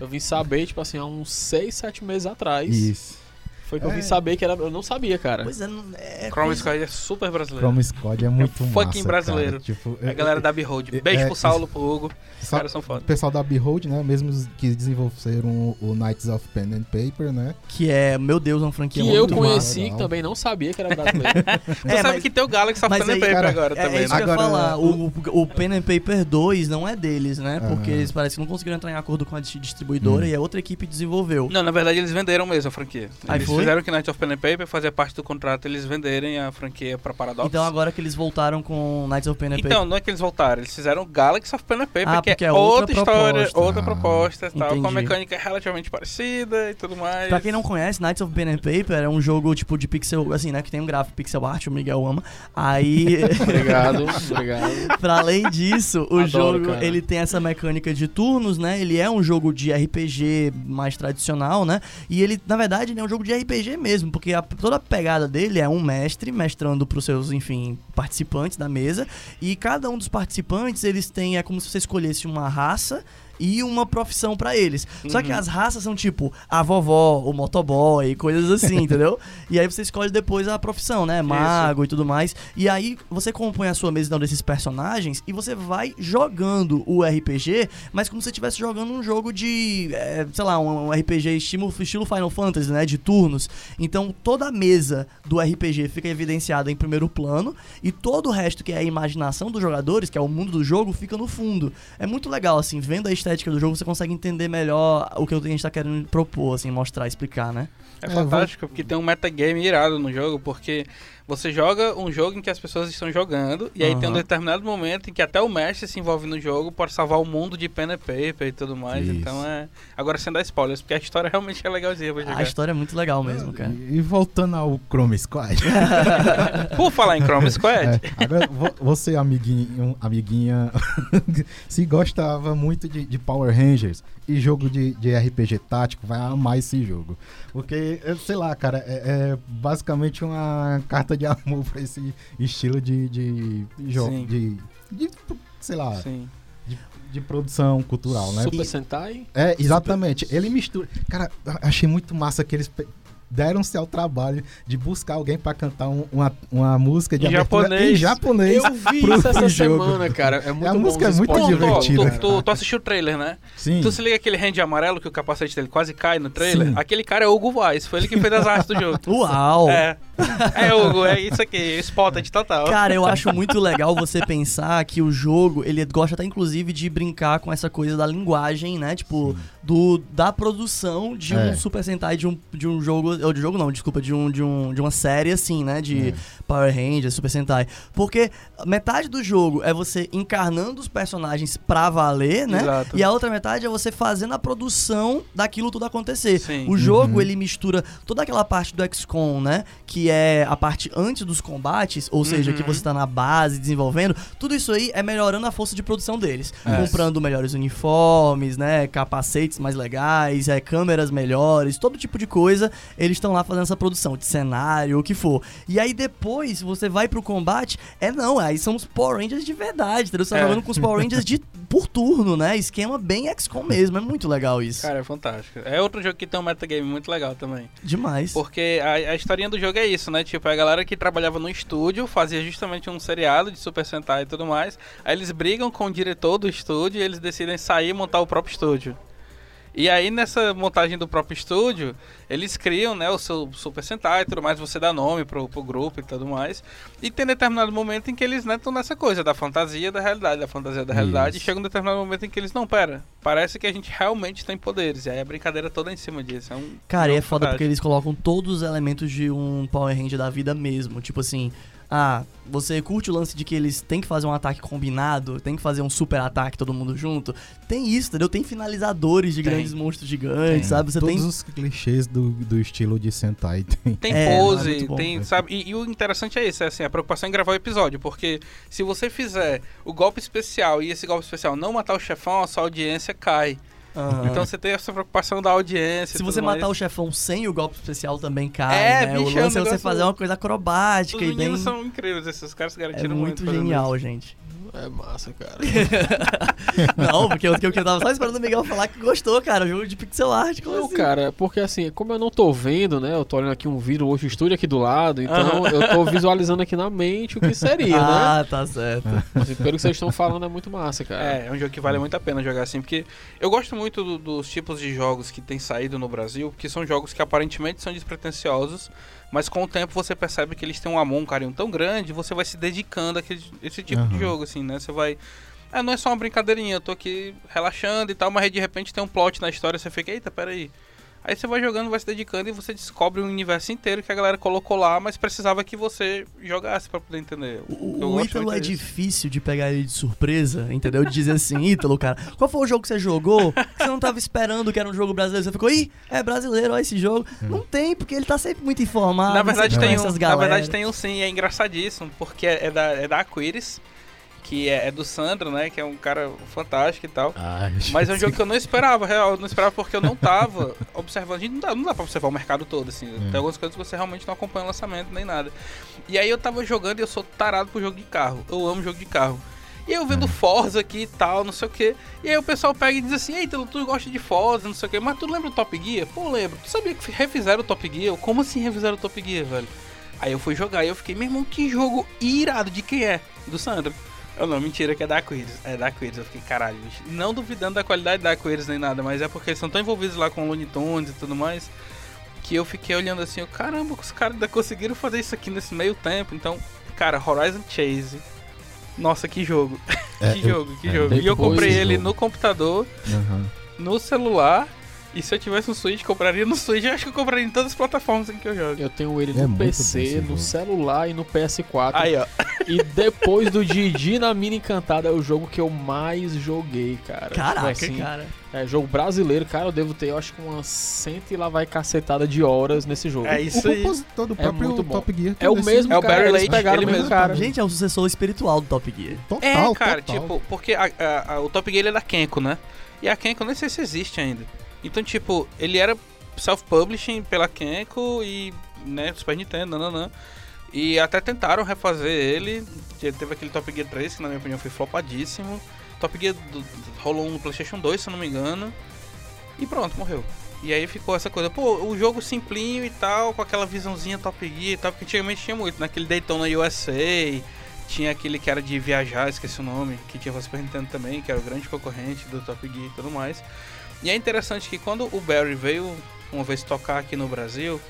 Eu vim saber, tipo assim, há uns 6, 7 meses atrás. Isso. Foi que eu É. vim saber que era. Eu não sabia, cara. Pois é, não- é Chrome coisa- Squad é super brasileiro. Chrome Squad é muito É massa, fucking brasileiro. cara. Tipo, A galera da Behold. é- Beijo é- pro Saulo, pro Hugo. Os caras são O foda. pessoal da Behold, né? Mesmo que desenvolveram o, o Knights of Pen and Paper, né? Que é, meu Deus, uma franquia Que eu muito massa. conheci, que também não sabia que era [LAUGHS] brasileiro. Tu É, sabe mas- que tem o Galaxy of Pen and aí, Paper cara, agora É, também, é isso né? eu Agora, falar. O, o Pen and Paper 2 não é deles, né? Porque eles parecem que não conseguiram entrar em acordo com a dis- distribuidora Hum. e a outra equipe desenvolveu. Não, na verdade eles venderam mesmo a franquia. Aí Eles foi? fizeram que Night of Pen and Paper fazia parte do contrato eles venderem a franquia pra Paradox. Então agora que eles voltaram com Knights of Pen and Então, não é que eles voltaram, eles fizeram Galaxy of Pen and Paper, Ah, que é, é outra, outra história, proposta. outra Ah, proposta, tal, com uma entendi. mecânica relativamente parecida e tudo mais. Pra quem não conhece, Knights of Pen and Paper é um jogo tipo de pixel, assim, né? Que tem um gráfico pixel art, o Miguel ama. Aí, [LAUGHS] [LAUGHS] obrigado, obrigado. pra além disso, o Adoro, jogo cara. ele tem essa mecânica de turnos, né? Ele é um jogo de RPG mais tradicional, né? E ele, na verdade, ele é um jogo de RPG mesmo, porque a- toda a pegada dele é um mestre mestrando pros seus, enfim, participantes da mesa. E cada um dos participantes, eles têm, é como se você escolhesse uma raça e uma profissão pra eles. Só que Uhum. as raças são tipo a vovó, o motoboy, coisas assim, [LAUGHS] entendeu? E aí você escolhe depois a profissão, né? Mago e tudo mais. E aí você compõe a sua mesa então, desses personagens e você vai jogando o RPG, mas como se você estivesse jogando um jogo de, é, sei lá, um, um RPG estilo, estilo Final Fantasy, né? De turnos. Então toda a mesa do RPG fica evidenciada em primeiro plano e todo o resto que é a imaginação dos jogadores, que é o mundo do jogo, fica no fundo. É muito legal, assim, vendo a estética do jogo, você consegue entender melhor o que a gente tá querendo propor, assim, mostrar, explicar, né? É É, fantástico, porque tem um metagame irado no jogo, porque Você joga um jogo em que as pessoas estão jogando, e aí tem um determinado momento em que até o mestre se envolve no jogo para salvar o mundo de pen and paper e tudo mais. Isso. Então é. Agora sem dar spoilers, porque a história realmente é legalzinha pra A história é muito legal mesmo, cara. E, e voltando ao Chrome Squad. [LAUGHS] Por falar em Chrome Squad, É, agora, vo- você, amiguinho, amiguinha, [LAUGHS] se gostava muito de, de Power Rangers e jogo de, de RPG tático, vai amar esse jogo. Porque, é, sei lá, cara, é, é basicamente uma carta de amor pra esse estilo de, de jogo. Sim. De, de, sei lá, sim. de produção cultural, né? Super E- Sentai. é, exatamente. Ele mistura. Cara, achei muito massa que eles deram-se ao trabalho de buscar alguém pra cantar um- uma, uma música de Em japonês. em japonês. Eu vi pro isso essa jogo. semana, cara. É muito A bom música é muito. Pô, divertida. Tu, tu, tu assistiu o trailer, né? Sim. Tu se liga aquele hand amarelo que o capacete dele quase cai no trailer? Sim. Aquele cara é o Hugo Vaz, foi ele que fez as artes do jogo. [LAUGHS] Uau! É. É, Hugo, é isso aqui, Spotted total. Cara, eu acho muito legal você pensar que o jogo, ele gosta até inclusive de brincar com essa coisa da linguagem, né? Tipo, do da produção de um É. Super Sentai de um, de um jogo, ou de jogo não, desculpa, de um de um de uma série assim, né, de É. Power Rangers, Super Sentai. Porque metade do jogo é você encarnando os personagens pra valer, né? Exato. E a outra metade é você fazendo a produção daquilo tudo acontecer. Sim. O jogo, Uhum. ele mistura toda aquela parte do XCOM, né? Que é a parte antes dos combates, ou seja, Uhum. que você tá na base desenvolvendo. Tudo isso aí é melhorando a força de produção deles. É. Comprando melhores uniformes, né? Capacetes mais legais, é, câmeras melhores, todo tipo de coisa. Eles estão lá fazendo essa produção de cenário, o que for. E aí depois você vai pro combate, é não, aí são os Power Rangers de verdade, entendeu? Você tá É. jogando com os Power Rangers de, por turno, né? Esquema bem XCOM mesmo, é muito legal isso. Cara, é fantástico. É outro jogo que tem um metagame muito legal também. Demais. Porque a, a historinha do jogo é isso, né? Tipo, a galera que trabalhava no estúdio fazia justamente um seriado de Super Sentai e tudo mais. Aí eles brigam com o diretor do estúdio e eles decidem sair e montar o próprio estúdio. E aí, nessa montagem do próprio estúdio, eles criam, né, o seu Super Sentai e tudo mais, você dá nome pro, pro grupo e tudo mais. E tem determinado momento em que eles, né, estão nessa coisa da fantasia da realidade, da fantasia da realidade. E Isso. chega um determinado momento em que eles, não, pera, parece que a gente realmente tem poderes. E aí a brincadeira toda é em cima disso. É um Cara, e é jogo foda porque eles colocam todos os elementos de um Power Ranger da vida mesmo. Tipo assim, ah, você curte o lance de que eles têm que fazer um ataque combinado, tem que fazer um super ataque todo mundo junto. Tem isso, entendeu? Tem finalizadores de Tem. grandes monstros gigantes, Tem. sabe? Você Todos tem. os clichês do, do estilo de Sentai tem. Tem É, é pose, bom. tem, sabe? E, e o interessante é isso, é assim, a preocupação em gravar o episódio, porque se você fizer o golpe especial e esse golpe especial não matar o chefão, a sua audiência cai. Aham. Então você tem essa preocupação da audiência. Se você matar o chefão sem o golpe especial também cai, É, né? bicho, o é lance é você fazer uma coisa acrobática Os e bem. meninos são incríveis, esses caras se É garantiram muito fazendo genial, gente. É massa, cara. [LAUGHS] Não, porque eu, eu, eu tava só esperando o Miguel falar que gostou, cara. O jogo de pixel art. Como Não, assim? cara, porque assim, como eu não tô vendo, né? Eu tô olhando aqui um vídeo hoje, o estúdio aqui do lado, então eu tô visualizando aqui na mente o que seria, [LAUGHS] né? Ah, tá certo. Assim, pelo que vocês estão falando, é muito massa, cara. É, é um jogo que vale muito a pena jogar assim, porque eu gosto muito do- dos tipos de jogos que tem saído no Brasil, que são jogos que aparentemente são despretensiosos, mas com o tempo você percebe que eles têm um amor, um carinho tão grande, você vai se dedicando a esse tipo de Aham. jogo, assim, né? Você vai. É, não é só uma brincadeirinha, eu tô aqui relaxando e tal, mas aí de repente tem um plot na história, você fica, eita, peraí. Aí você vai jogando, vai se dedicando e você descobre um universo inteiro que a galera colocou lá, mas precisava que você jogasse pra poder entender. O, o Ítalo muito é difícil de pegar ele de surpresa, entendeu? De dizer assim, [LAUGHS] Ítalo, cara, qual foi o jogo que você jogou? Que você não tava esperando que era um jogo brasileiro. Você ficou, ih, é brasileiro, olha esse jogo. Não tem, porque ele tá sempre muito informado. Na verdade, tem um, na verdade tem um sim, é engraçadíssimo, porque é, é da, é da Aquiris, que é, é do Sandro, né? Que é um cara fantástico e tal. Ah, Mas é um [LAUGHS] jogo que eu não esperava, real, eu não esperava porque eu não tava [LAUGHS] observando. A gente não dá, não dá pra observar o mercado todo, assim. Hum. Tem algumas coisas que você realmente não acompanha o lançamento nem nada. E aí eu tava jogando e eu sou tarado pro jogo de carro. Eu amo jogo de carro. E eu vendo Forza aqui e tal, não sei o que. E aí o pessoal pega e diz assim, eita, tu gosta de Forza, não sei o que. Mas tu lembra do Top Gear? Pô, lembro. Tu sabia que refizeram o Top Gear? Como assim refizeram o Top Gear, velho? Aí eu fui jogar e eu fiquei, meu irmão, que jogo irado. De quem é? Do Sandro. Eu não, mentira, que é da Aquiris. É da Aquiris. Eu fiquei, caralho, bicho. Não duvidando da qualidade da Aquiris nem nada, mas é porque eles são tão envolvidos lá com Looney Tunes e tudo mais, que eu fiquei olhando assim, eu, caramba, os caras ainda conseguiram fazer isso aqui nesse meio tempo. Então, cara, Horizon Chase. Nossa, que jogo. É, [LAUGHS] que eu- jogo, que é, jogo. E eu comprei ele jogo. no computador, Aham. no celular E se eu tivesse um Switch, compraria no Switch. Eu acho que eu compraria em todas as plataformas em que eu jogo. Eu tenho ele É no bom PC, no celular e no PS4. Aí, ó. E depois do Didi na Mina Encantada é o jogo que eu mais joguei, cara. Caraca, Tipo assim, cara. É jogo brasileiro, cara. Eu devo ter, eu acho que umas cento e lá vai cacetada de horas nesse jogo. É O isso aí. compositor do É próprio muito bom. Top Gear. É o mesmo É o cara, Barry eles ele o mesmo cara. Gente, é o sucessor espiritual do Top Gear. Total, É, cara, total. tipo, porque a- a- a- o Top Gear ele é da Kenko, né? E a Kenko eu nem sei se existe ainda. Então, tipo, ele era self-publishing pela Kenko e, né, Super Nintendo, nananã. E até tentaram refazer ele. Teve aquele Top Gear 3, que na minha opinião foi flopadíssimo. Top Gear do- rolou no PlayStation 2, se eu não me engano. E pronto, morreu. E aí ficou essa coisa, pô, o jogo simplinho e tal, com aquela visãozinha Top Gear e tal, porque antigamente tinha muito, naquele Daytona USA, tinha aquele que era de viajar, esqueci o nome, que tinha pra Super Nintendo também, que era o grande concorrente do Top Gear e tudo mais. E é interessante que quando o Barry veio uma vez tocar aqui no Brasil,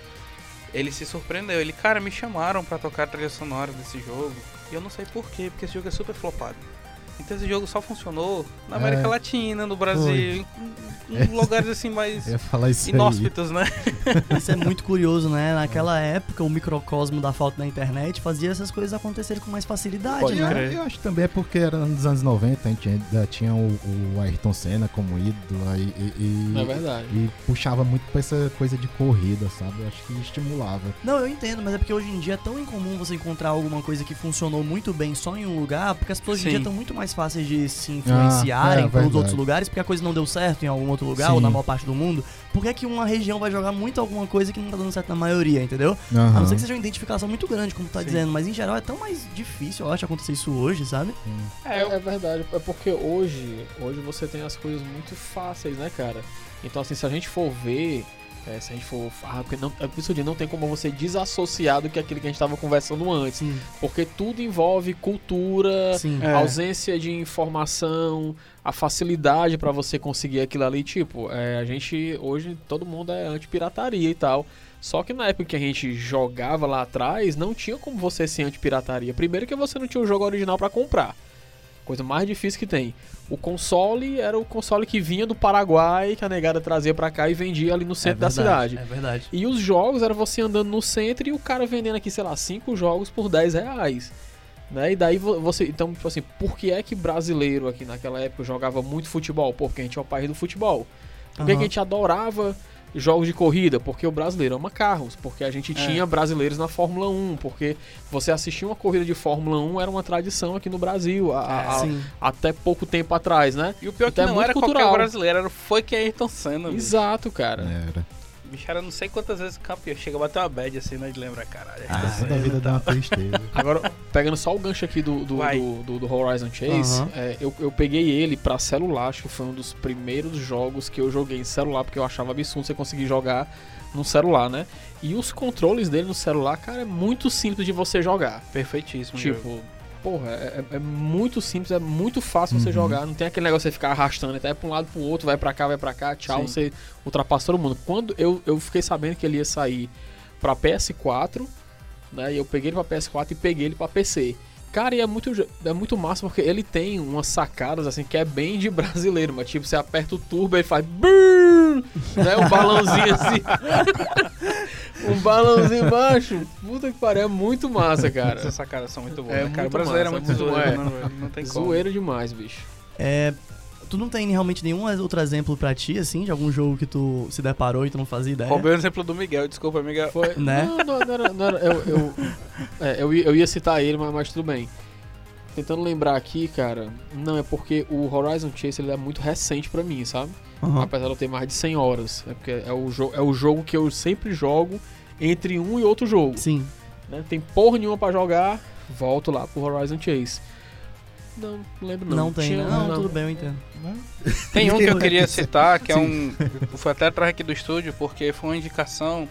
ele se surpreendeu. Ele, cara, me chamaram pra tocar a trilha sonora desse jogo. E eu não sei porquê, porque esse jogo é super flopado. Então esse jogo só funcionou na América É. Latina, no Brasil, em, em lugares assim mais Eu ia falar isso aí. inóspitos, né? [LAUGHS] Isso é muito curioso, né? Naquela época, o microcosmo da falta da internet fazia essas coisas acontecerem com mais facilidade, Pode né? eu, crer. eu acho também é porque era nos anos 90, a gente ainda tinha o, o Ayrton Senna como ídolo aí, e, e, É verdade. e puxava muito pra essa coisa de corrida, sabe? Eu acho que estimulava. Não, eu entendo, mas é porque hoje em dia é tão incomum você encontrar alguma coisa que funcionou muito bem só em um lugar, porque as pessoas hoje em dia Sim. estão muito mais fáceis de se influenciarem Ah, é, pelos verdade. outros lugares, porque a coisa não deu certo em algum outro lugar, Sim. ou na maior parte do mundo. Por que, é que uma região vai jogar muito alguma coisa que não tá dando certo na maioria, entendeu? A Aham. não ser que seja uma identificação muito grande, como tu tá Sim. dizendo, mas em geral é tão mais difícil, eu acho, acontecer isso hoje, sabe? É, é verdade, é porque hoje, hoje você tem as coisas muito fáceis, né, cara? Então, assim, se a gente for ver, é, se a gente for. Ah, porque não, é por isso que eu digo, não tem como você desassociar do que aquilo que a gente tava conversando antes. Sim. Porque tudo envolve cultura, Sim. É. ausência de informação, a facilidade pra você conseguir aquilo ali. Tipo, é, a gente hoje todo mundo é anti-pirataria e tal. Só que na época que a gente jogava lá atrás, não tinha como você ser anti-pirataria. Primeiro que você não tinha o jogo original pra comprar. Coisa mais difícil que tem. O console era o console que vinha do Paraguai, que a negada trazia pra cá e vendia ali no centro da verdade, cidade. É verdade. E os jogos era você andando no centro e o cara vendendo aqui, sei lá, cinco jogos por 10 reais. Né? E daí vo- você. Então, tipo assim, por que é que brasileiro aqui naquela época jogava muito futebol? Porque a gente é o país do futebol. Por que, Aham. que a gente adorava jogos de corrida? Porque o brasileiro ama carros. Porque a gente tinha brasileiros na Fórmula 1. Porque você assistir uma corrida de Fórmula 1 era uma tradição aqui no Brasil. a- a- a- Sim. até pouco tempo atrás, né? E o pior Então que é não muito era cultural. qualquer brasileiro, era foi que é Ayrton Senna. Exato, cara. Era. Era não sei quantas vezes campeão. Chega a bater uma bad assim, né? De lembrar, caralho. Ah, Senna Toda a vida dá uma tristeza. [LAUGHS] Agora, pegando só o gancho aqui do, do, do, do- do Horizon Chase, Aham. é, eu, eu peguei ele pra celular, acho que foi um dos primeiros jogos que eu joguei em celular, porque eu achava absurdo você conseguir jogar no celular, né? E os controles dele no celular, cara, é muito simples de você jogar. Perfeitíssimo. jogo. Porra, é, é- é muito simples, é muito fácil você Uhum. jogar. Não tem aquele negócio de você ficar arrastando, até pra um lado pro outro, vai pra cá, vai pra cá, tchau, Sim. você ultrapassa todo mundo. Quando eu, eu fiquei sabendo que ele ia sair pra PS4, né? E eu peguei ele pra PS4 e peguei ele pra PC. Cara, e é muito, é muito massa porque ele tem umas sacadas assim que é bem de brasileiro, mas tipo, você aperta o turbo e ele faz brrr, né? Um balãozinho assim. [LAUGHS] um balãozinho embaixo. Puta que pariu, é muito massa, cara. Essas sacadas são muito boas. É né, cara, muito o brasileiro massa, é muito zoeiro, bom, né, velho? Não tem como. Zoeiro demais, bicho. É, tu não tem realmente nenhum outro exemplo pra ti, assim, de algum jogo que tu se deparou e tu não fazia ideia? Roubei o exemplo do Miguel, desculpa, Miguel. Foi, [LAUGHS] Né? Não, não, não era. Não era eu, eu, é, eu, ia- eu ia citar ele, mas, mas tudo bem. Tentando lembrar aqui, cara. Não, é porque o Horizon Chase ele é muito recente pra mim, sabe? Aham. Apesar de eu ter mais de 100 horas. É porque é o, é o jogo que eu sempre jogo entre um e outro jogo. Sim. Né? Tem porra nenhuma pra jogar, volto lá pro Horizon Chase. Não, não lembro não. Não, tem, Tinha- né? Não, tudo bem, eu entendo. Tem um que eu queria [LAUGHS] citar, que é um. [LAUGHS] Foi até atrás aqui do estúdio, porque foi uma indicação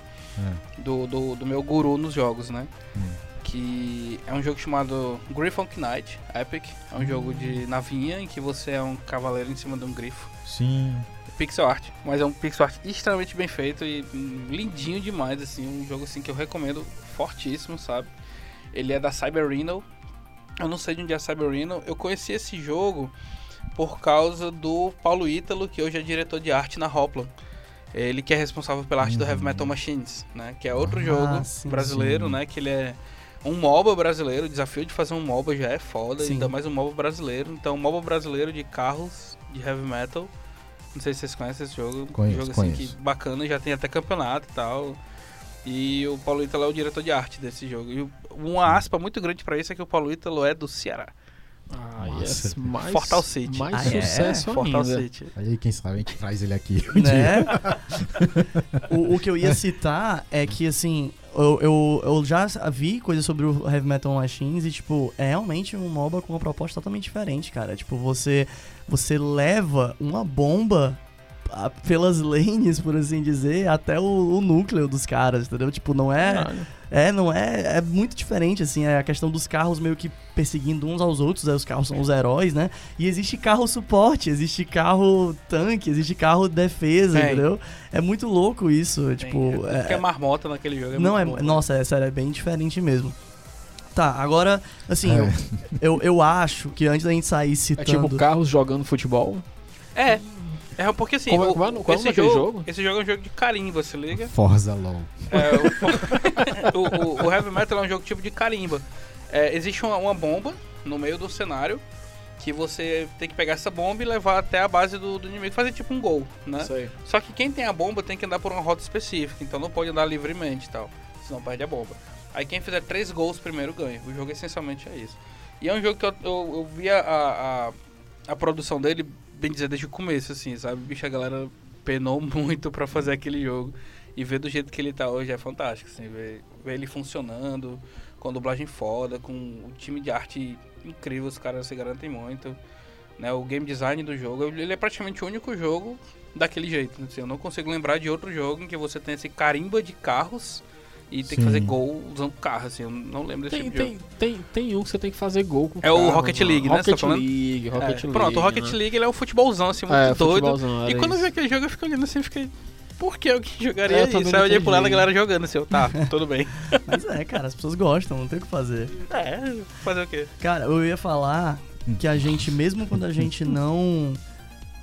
do, do, do meu guru nos jogos, né? Hum. Que é um jogo chamado Griffon Knight Epic. É um jogo de navinha em que você é um cavaleiro em cima de um grifo. Sim. Pixel art, mas é um pixel art extremamente bem feito e hum, lindinho demais, assim, um jogo assim que eu recomendo fortíssimo, sabe? Ele é da Cyber Reno. Eu não sei de onde é a Cyber Reno. Eu conheci esse jogo por causa do Paulo Ítalo, que hoje é diretor de arte na Hoplan. Ele que é responsável pela arte do Heavy Metal Machines, né? Que é outro Ah, jogo sim, brasileiro, sim. né? Que ele é um MOBA brasileiro. O desafio de fazer um MOBA já é foda, Sim. ainda mais um MOBA brasileiro. Então, um MOBA brasileiro de carros de Heavy Metal. Não sei se vocês conhecem esse jogo. Conheço, um jogo conheço. assim que bacana, já tem até campeonato e tal. E o Paulo Ítalo é o diretor de arte desse jogo. E uma aspa muito grande pra isso é que o Paulo Ítalo é do Ceará. Ah, yes. Mais, Fortal City. Mais Ah, é? sucesso Fortal ainda. City. Aí, quem sabe, a gente traz ele aqui. né? [LAUGHS] o, o que eu ia citar é que, assim, eu, eu, eu já vi coisas sobre o Heavy Metal Machines e, tipo, é realmente um MOBA com uma proposta totalmente diferente, cara. Tipo, você, você leva uma bomba ah, pelas lanes, por assim dizer, até o, o núcleo dos caras, entendeu? Tipo, não é... Caralho. É, não é. É muito diferente, assim. É a questão dos carros meio que perseguindo uns aos outros. Aí os carros são os heróis, né? E existe carro suporte, existe carro tanque, existe carro defesa, Tem. entendeu? É muito louco isso. Tem- tipo. é, é- que é marmota naquele jogo. É não, é. muito bom. Nossa, é sério, é bem diferente mesmo. Tá, agora, assim, É. eu, eu, eu acho que antes da gente sair É citando. tipo carros jogando futebol. É. É porque assim, Como é- o- é esse, jogo, jogo? esse jogo é um jogo de carimba, se liga? Forza LOL. É, o, [LAUGHS] o, o- o Heavy Metal é um jogo tipo de carimba. É, existe uma, uma bomba no meio do cenário que você tem que pegar essa bomba e levar até a base do, do inimigo, fazer tipo um gol, né? Isso aí. Só que quem tem a bomba tem que andar por uma rota específica, então não pode andar livremente e tal, senão perde a bomba. Aí quem fizer três gols primeiro ganha. O jogo essencialmente é isso. E é um jogo que eu, eu, eu vi a, a, a produção dele, bem dizer, desde o começo, assim, sabe? Bicho, a galera penou [LAUGHS] muito pra fazer aquele jogo. E ver do jeito que ele tá hoje é fantástico, assim, ver, ver ele funcionando, com a dublagem foda, com o time de arte incrível, os caras se garantem muito. Né, o game design do jogo, ele é praticamente o único jogo daquele jeito. Assim, eu não consigo lembrar de outro jogo em que você tem esse carimba de carros e tem que Sim. fazer gol usando carro, assim. Eu não lembro desse Tem, tipo tem, tem, tem um que você tem que fazer gol com É o carro, Rocket mano. League, né, você Rocket tá falando? League. Rocket É, League. Pronto, o Rocket né? League ele é um futebolzão, assim, muito É, doido. E quando eu isso. vi aquele jogo, eu fiquei olhando assim, fiquei... Por que alguém jogaria É, eu isso? Aí eu olhei pro lado a galera jogando, assim, eu, tá, [LAUGHS] tudo bem. Mas é, cara, as pessoas gostam, não tem o que fazer. É, fazer o quê? Cara, eu ia falar que a gente, mesmo quando a gente não.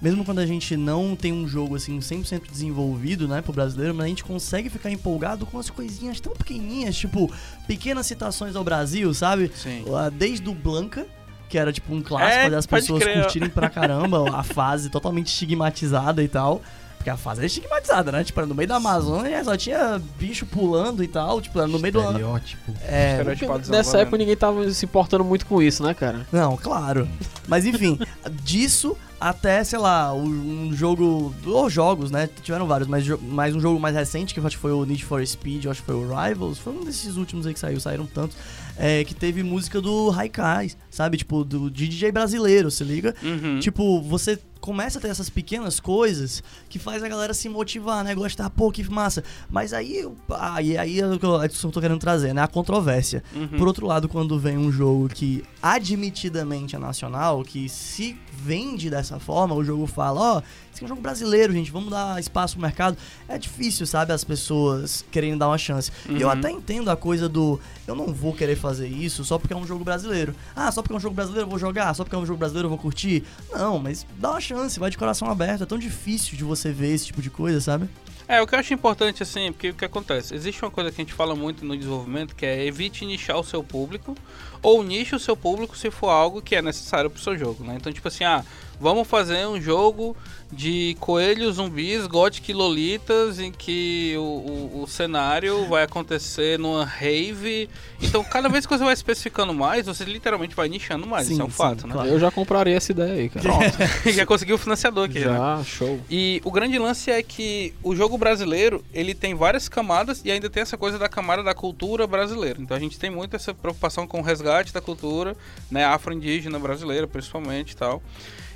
Mesmo quando a gente não tem um jogo assim 100% desenvolvido, né, pro brasileiro, mas a gente consegue ficar empolgado com as coisinhas tão pequenininhas, tipo pequenas citações ao Brasil, sabe? Sim. Desde o Blanca, que era tipo um clássico É, das pessoas crer. curtirem pra caramba a [LAUGHS] fase totalmente estigmatizada e tal. Porque a fase era estigmatizada, né? Tipo, era no meio da Amazônia, só tinha bicho pulando e tal. Tipo, era no meio do. Estereótipo. É, Nessa época ninguém tava se importando muito com isso, né, cara? Não, claro. Mas enfim, disso até, sei lá, um jogo. Ou jogos, né? Tiveram vários, mas, mas um jogo mais recente, que eu acho que foi o Need for Speed, eu acho que foi o Rivals, foi um desses últimos aí que saiu, saíram tantos. É, que teve música do Haikai, sabe? Tipo, do de DJ brasileiro, se liga? Uhum. Tipo, você começa a ter essas pequenas coisas que faz a galera se motivar, né? Gostar, pô, que massa. Mas aí, aí, aí é o que eu, é isso que eu tô querendo trazer, né? A controvérsia. Uhum. Por outro lado, quando vem um jogo que admitidamente é nacional, que se vende dessa forma, o jogo fala, ó, esse aqui é um jogo brasileiro, gente, vamos dar espaço pro mercado. É difícil, sabe, as pessoas quererem dar uma chance. E eu Uhum. até entendo a coisa do, eu não vou querer fazer isso só porque é um jogo brasileiro. Ah, só porque é um jogo brasileiro eu vou jogar, só porque é um jogo brasileiro eu vou curtir. Não, mas dá uma chance, vai de coração aberto. É tão difícil de você ver esse tipo de coisa, sabe? É, o que eu acho importante, assim, porque o que acontece? Existe uma coisa que a gente fala muito no desenvolvimento, que é evite nichar o seu público, ou niche o seu público se for algo que é necessário pro seu jogo, né? Então, tipo assim, ah, vamos fazer um jogo de coelhos, zumbis, gothic e lolitas, em que o, o, o cenário vai acontecer numa rave. Então, cada vez que você vai especificando mais, você literalmente vai nichando mais, Sim, isso é um sim, fato, né? claro. Eu já compraria essa ideia aí, cara. Pronto. [LAUGHS] Já conseguiu o financiador aqui, né? Já, show. E o grande lance é que o jogo brasileiro, ele tem várias camadas e ainda tem essa coisa da camada da cultura brasileira. Então a gente tem muito essa preocupação com o resgate da cultura, né, afro-indígena brasileira, principalmente e tal.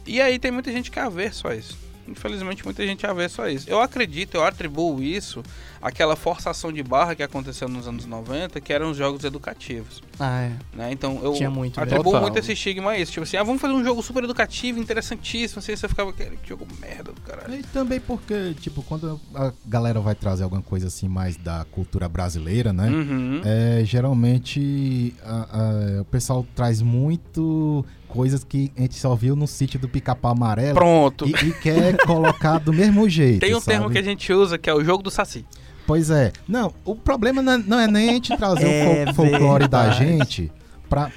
E aí tem muita gente que é averso a isso. Infelizmente, muita gente é averso a isso. Eu acredito, eu atribuo isso àquela forçação de barra que aconteceu nos anos 90, que eram os jogos educativos. Ah, é. Né? Então eu Tinha muito, atribuo Total. muito esse estigma a isso. Tipo assim, ah, vamos fazer um jogo super educativo, interessantíssimo. Assim, você ficava, que jogo merda do caralho. E também porque, tipo, quando a galera vai trazer alguma coisa assim mais da cultura brasileira, né? Uhum. É, geralmente a- a- o pessoal traz muito coisas que a gente só viu no sítio do Pica-Pau Amarelo Pronto. e, e quer colocar do mesmo [LAUGHS] jeito. Tem um termo sabe? que a gente usa que é o jogo do Saci. Pois é. Não, o problema não é, não é nem a gente trazer É o fol- folclore da verdade. gente pra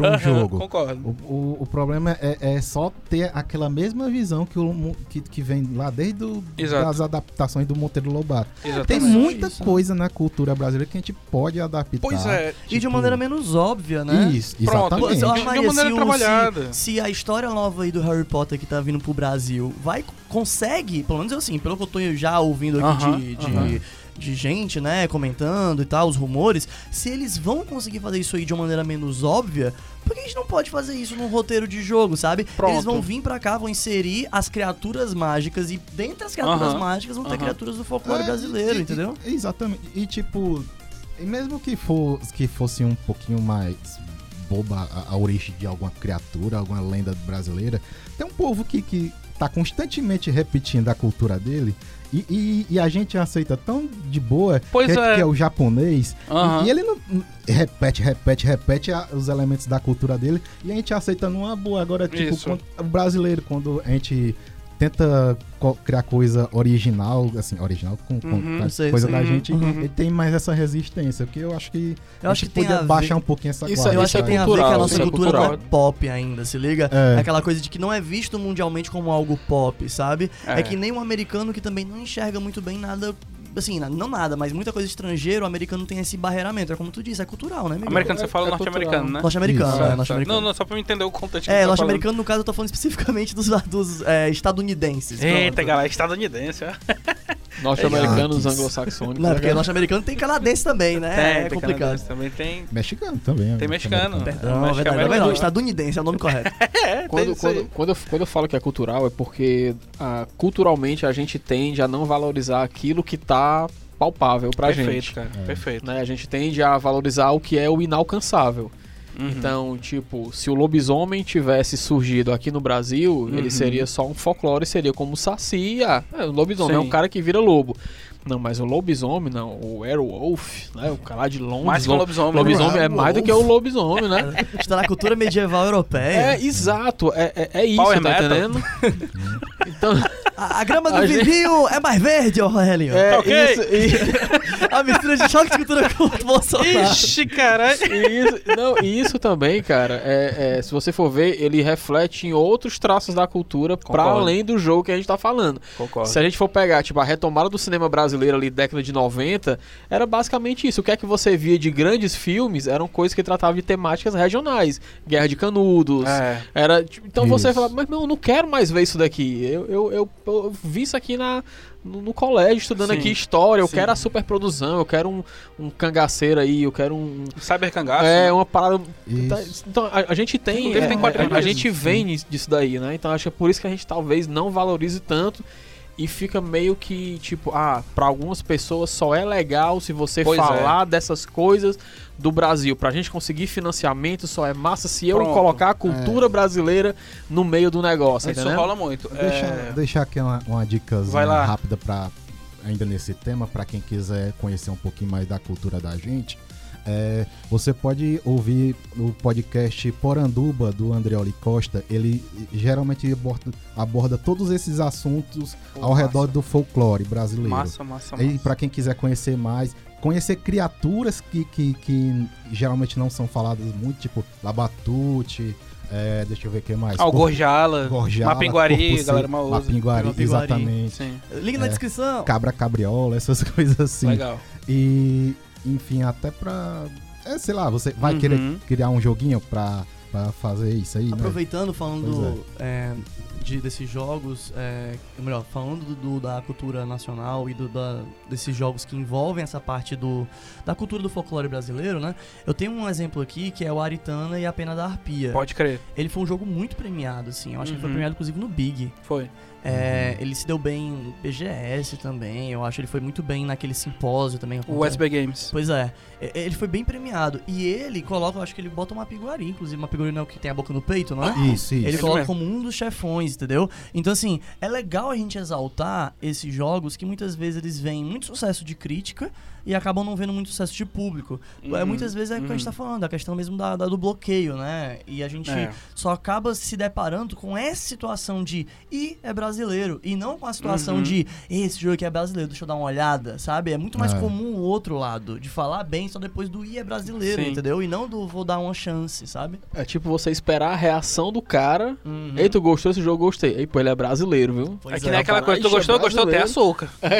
um Aham, jogo. Concordo. O, o, o problema é, é só ter aquela mesma visão que, o, que, que vem lá desde o, das adaptações do Monteiro Lobato. Tem Exatamente. muita Isso. coisa na cultura brasileira que a gente pode adaptar. Pois é. E de Tipo, uma maneira menos óbvia, né? Isso, Pronto, exatamente. lá, De- de Maria, uma maneira se trabalhada. Se, se a história nova aí do Harry Potter que tá vindo pro Brasil vai, consegue, pelo menos assim, pelo que eu tô já ouvindo aqui Aham, de, de, aham. De gente, né, comentando e tal, os rumores, se eles vão conseguir fazer isso aí de uma maneira menos óbvia, por que a gente não pode fazer isso num roteiro de jogo, sabe? Pronto. Eles vão vir pra cá, vão inserir as criaturas mágicas e dentre as criaturas mágicas vão ter criaturas do folclore É, brasileiro, e- e- entendeu? Exatamente. E tipo, e mesmo que, for, que fosse um pouquinho mais boba a, a origem de alguma criatura, alguma lenda brasileira, tem um povo que, que tá constantemente repetindo a cultura dele. E, e- e a gente aceita tão de boa Pois que, é. que é o japonês. E- Aham. E, ele não repete, repete, repete a- os elementos da cultura dele. E a gente aceita numa boa. Agora, tipo, quando- o brasileiro, quando a gente tenta co- criar coisa original, assim, original com, com- Uhum, sei, coisa sei. da gente, uhum. ele tem mais essa resistência. Porque eu acho que Eu a acho gente que tem podia a ver- baixar um pouquinho essa Isso- guarda. Eu acho que tem a ver que a nossa isso é cultura não é pop ainda, se liga? É. É. Aquela coisa de que não é visto mundialmente como algo pop, sabe? É, É. que nem um americano que também não enxerga muito bem nada. Assim, não nada, mas muita coisa estrangeira, o americano tem esse barreiramento. É como tu disse, é cultural, né, amigo? Americano, você fala é norte-americano, né? Norte-americano, é, norte-americano. Não, não, só pra eu entender o contexto que É, você tá norte-americano, no caso, eu tô falando [LAUGHS] especificamente dos, dos é, estadunidenses. Eita, pronto. galera, estadunidense, ó. [LAUGHS] Norte-americanos, anglo-saxônicos. Não, porque né? norte-americano tem canadense também, né? Tem, é tem complicado. Também tem. Mexicano também. Tem mexicano. americano. Perdão, é verdade, é verdade. Estadunidense é o nome correto. [LAUGHS] É, Quando, quando, quando, eu, quando eu falo que é cultural, é porque ah, culturalmente a gente tende a não valorizar aquilo que tá palpável pra Perfeito, gente. cara. É. Perfeito. Né? A gente tende a valorizar o que é o inalcançável. Uhum. Então, tipo, se o lobisomem tivesse surgido aqui no Brasil, Uhum. ele seria só um folclore, seria como o Saci. Ah, é, o lobisomem é Sim. um cara que vira lobo. Não, mas o lobisomem, não, o Airwolf, né? O cara de longe. Mais que lo- lobisomem. lobisomem é Werewolf. mais do que o lobisomem, né? [LAUGHS] Está na cultura medieval europeia. É, exato, é, é, é isso, Power tá metal. entendendo? [LAUGHS] então, A, a grama do A gente- vivinho é mais verde, Aurélio. é Ok. isso, e- [LAUGHS] A mistura de choque de cultura com o Bolsonaro. Ixi, caralho. E isso, não, e isso também, cara, é, é, se você for ver, ele reflete em outros traços da cultura pra Concordo. além do jogo que a gente tá falando. Concordo. Se a gente for pegar, tipo, a retomada do cinema brasileiro ali, década de 90, era basicamente isso. O que é que você via de grandes filmes eram coisas que tratavam de temáticas regionais. Guerra de Canudos. É. Era, tipo, então você Isso. fala, mas não, eu não quero mais ver isso daqui. Eu, eu, eu, eu vi isso aqui na, no, no colégio, estudando Sim, aqui história. Eu sim. quero a superprodução, eu quero um, um cangaceiro aí, eu quero um. Cyber cangaço. É, né? uma parada. Isso. Então, a, a gente tem. Tem é, quatro a, a gente vem nisso- disso daí, né? Então acho que é por isso que a gente talvez não valorize tanto. E fica meio que, tipo, ah, pra algumas pessoas só é legal se você Pois é. falar dessas coisas do Brasil. Pra gente conseguir financiamento, só é massa se eu Pronto. colocar a cultura brasileira no meio do negócio, Isso entendeu? rola muito. Deixa, É, deixar aqui uma, uma dica rápida para ainda nesse tema, para quem quiser conhecer um pouquinho mais da cultura da gente. É, você pode ouvir o podcast Poranduba do Andreoli Costa. Ele geralmente aborda, aborda todos esses assuntos Pô, ao massa. redor do folclore brasileiro. Massa, massa, massa. E para quem quiser conhecer mais, conhecer criaturas que, que, que geralmente não são faladas muito, tipo Labatute, é, deixa eu ver o que mais. Ah, o Gorjala, Gorjala, Mapinguari, galera Seco, mal usa. Mapinguari, Mapinguari. exatamente. Sim, Link na É. descrição. Cabra cabriola, essas [LAUGHS] coisas assim. legal. E, enfim, até pra. É, sei lá, você vai Uhum. querer criar um joguinho pra, pra fazer isso aí, né? Aproveitando, falando é, de, desses jogos, é, ou melhor, falando do, da cultura nacional e do, da, desses jogos que envolvem essa parte do, da cultura do folclore brasileiro, né? Eu tenho um exemplo aqui que é o Aritana e a Pena da Arpia. Pode crer. Ele foi um jogo muito premiado, assim. Eu acho que ele foi Uhum. premiado, inclusive, no Big. Foi. É, ele se deu bem em BGS também. Eu acho que ele foi muito bem naquele simpósio também. O SB Games. Pois é, ele foi bem premiado. E ele coloca, eu acho que ele bota uma piguari, inclusive uma piguari não é o que tem a boca no peito, não é? Isso, isso. Ele coloca como um dos chefões. entendeu? Então, assim, é legal a gente exaltar esses jogos que muitas vezes eles veem muito sucesso de crítica e acabam não vendo muito sucesso de público. É, Uhum, muitas vezes é o que a gente tá falando, a questão mesmo da, da- do bloqueio, né? E a gente É. só acaba se deparando com essa situação de e é brasileiro, e não com a situação Uhum. de esse jogo aqui é brasileiro, deixa eu dar uma olhada, sabe? É muito mais É. comum o outro lado, de falar bem só depois do e é brasileiro, Sim. entendeu? E não do vou dar uma chance, sabe? É tipo você esperar a reação do cara. Uhum. Ei, tu gostou desse jogo? Gostei. Ei, pô, ele é brasileiro, viu? Pois é que é. nem aquela coisa, tu é gostou, gostou, tem brasileiro. açúcar. [LAUGHS]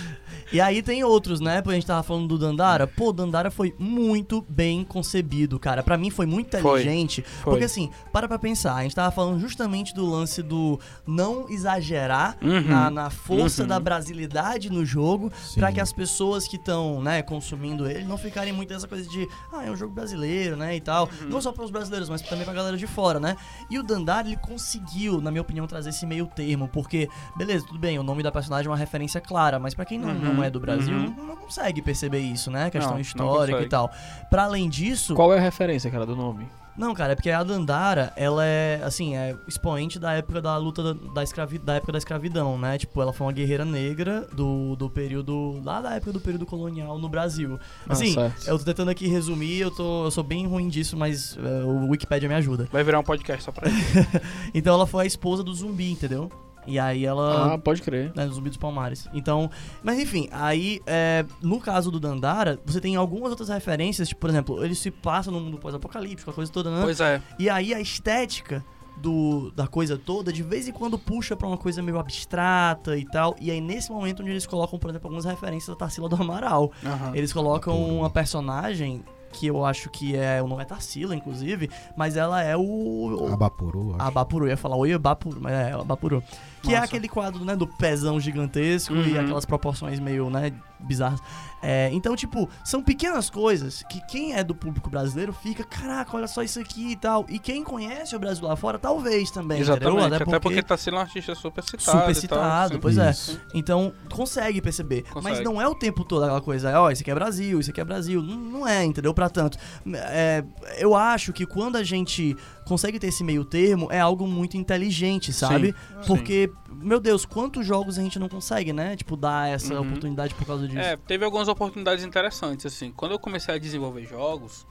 [LAUGHS] E aí tem outros, né? Porque a gente tava falando do Dandara. Pô, o Dandara foi muito bem concebido, cara. Pra mim foi muito Foi. inteligente. Foi. Porque assim, para pra pensar. A gente tava falando justamente do lance do não exagerar Uhum. na, na força Uhum. da brasilidade no jogo. Pra que as pessoas que estão, né, consumindo ele não ficarem muito essa coisa de, ah, é um jogo brasileiro, né, e tal. Uhum. Não só pros brasileiros, mas também pra galera de fora, né? E o Dandara, ele conseguiu, na minha opinião, trazer esse meio termo. Porque, beleza, tudo bem, o nome da personagem é uma referência clara, mas pra quem não, Uhum. Não é do Brasil, Uhum. não, não consegue perceber isso, né? Questão Não, não histórica e consegue. tal. Pra além disso. Qual é a referência, cara, do nome? Não, cara, é porque a Dandara, ela é, assim, é expoente da época da luta da, da, escravi, da época da escravidão, né? Tipo, ela foi uma guerreira negra do, do período. lá da época do período colonial no Brasil. Ah, Assim, certo. eu tô tentando aqui resumir, eu, tô, eu sou bem ruim disso, mas é, o Wikipedia me ajuda. Vai virar um podcast só pra isso. [LAUGHS] Então ela foi a esposa do zumbi, entendeu? E aí ela. Ah, pode crer. né, Zumbi dos Palmares. Então, mas enfim, aí é, no caso do Dandara, você tem algumas outras referências, tipo, por exemplo, ele se passa no mundo pós-apocalíptico, a coisa toda, né? pois é. E aí a estética do, da coisa toda, de vez em quando puxa pra uma coisa meio abstrata e tal. E aí nesse momento onde eles colocam, por exemplo, algumas referências da Tarsila do Amaral. Aham. Eles colocam uma personagem que eu acho que é. O nome é Tarsila, inclusive, mas ela é o. o Abapuru, acho. Abapuru, eu ia falar oi Abapuru, mas é Abapuru. Que é Massa. aquele quadro, né, do pezão gigantesco e Uhum. aquelas proporções meio, né, bizarras. É, então, tipo, são pequenas coisas que quem é do público brasileiro fica, caraca, olha só isso aqui e tal. E quem conhece o Brasil lá fora, talvez também, Exatamente. entendeu? Até porque tá sendo um artista super citado. super e tal, citado, pois é. Isso. Então, consegue perceber. Mas Consegue. não é o tempo todo aquela coisa, ó, isso aqui é Brasil, isso aqui é Brasil. Não, não é, entendeu? Pra tanto. É, eu acho que quando a gente consegue ter esse meio termo, é algo muito inteligente, sabe? Sim. Porque, meu Deus, quantos jogos a gente não consegue, né? Tipo, dar essa Uhum. oportunidade por causa disso. É, teve algumas oportunidades interessantes, assim. Quando eu comecei a desenvolver jogos,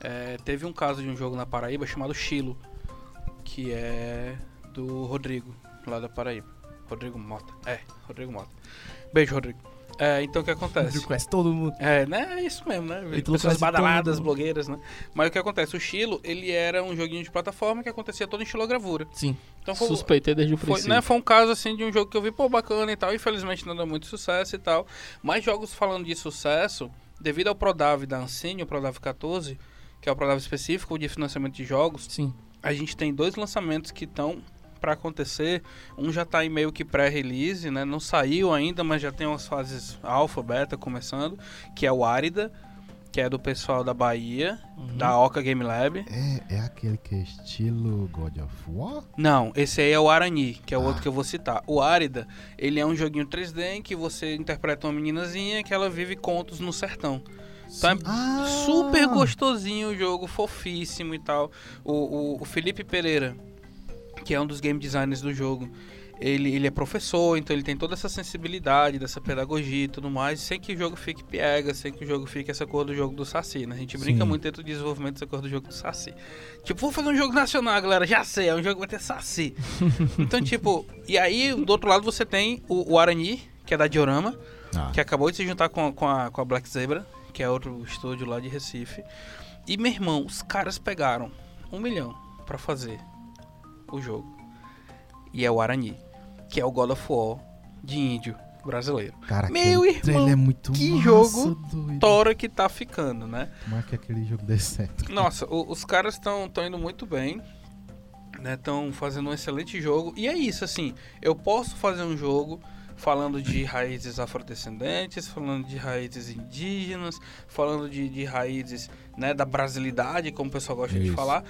é, teve um caso de um jogo na Paraíba chamado Chilo, que é do Rodrigo, lá da Paraíba. Rodrigo Mota. É, Rodrigo Mota. Beijo, Rodrigo. É, então o que acontece? Rodrigo conhece todo mundo. É, né? É isso mesmo, né? E tu Pessoas badaladas, blogueiras, né? Mas o que acontece? O Chilo, ele era um joguinho de plataforma que acontecia todo em xilogravura. Sim. Então foi, Suspeitei desde o foi, princípio. né, foi um caso assim de um jogo que eu vi, pô, bacana e tal. Infelizmente não deu muito sucesso e tal. Mas jogos falando de sucesso, devido ao Prodav da Ancine, o Prodav 14, que é o Prodav específico de financiamento de jogos, Sim. a gente tem dois lançamentos que estão para acontecer. Um já tá em meio que pré-release, né? Não saiu ainda, mas já tem umas fases alfa, beta começando, que é o Árida, que é do pessoal da Bahia, Uhum. da Oca Game Lab. É, é aquele que é estilo God of War? Não, esse aí é o Arani, que é o Ah. outro que eu vou citar. O Árida, ele é um joguinho 3D em que você interpreta uma meninazinha que ela vive contos no sertão. Então é Ah! super gostosinho o jogo, fofíssimo e tal. O, o, o Felipe Pereira, que é um dos game designers do jogo, ele, ele é professor, então ele tem toda essa sensibilidade dessa pedagogia e tudo mais, sem que o jogo fique piega, sem que o jogo fique essa cor do jogo do Saci, né? A gente brinca Sim. muito dentro do desenvolvimento dessa cor do jogo do Saci. Tipo, vou fazer um jogo nacional, galera, já sei, é um jogo que vai ter Saci. [LAUGHS] então, tipo, e aí do outro lado você tem o, o Arani, que é da Diorama, Ah, que acabou de se juntar com, com, a, com a Black Zebra, que é outro estúdio lá de Recife. E, meu irmão, os caras pegaram um milhão pra fazer o jogo. E é o Arani, que é o God of War de índio brasileiro. cara, Meu aquele irmão, é muito que massa, jogo doido. Tora que tá ficando, né? Como é que aquele jogo dê certo? Nossa, o- os caras estão indo muito bem. Estão fazendo um excelente jogo. E é isso, assim. Eu posso fazer um jogo falando de raízes afrodescendentes, falando de raízes indígenas, falando de, de raízes né, da brasilidade, como o pessoal gosta de Isso. falar,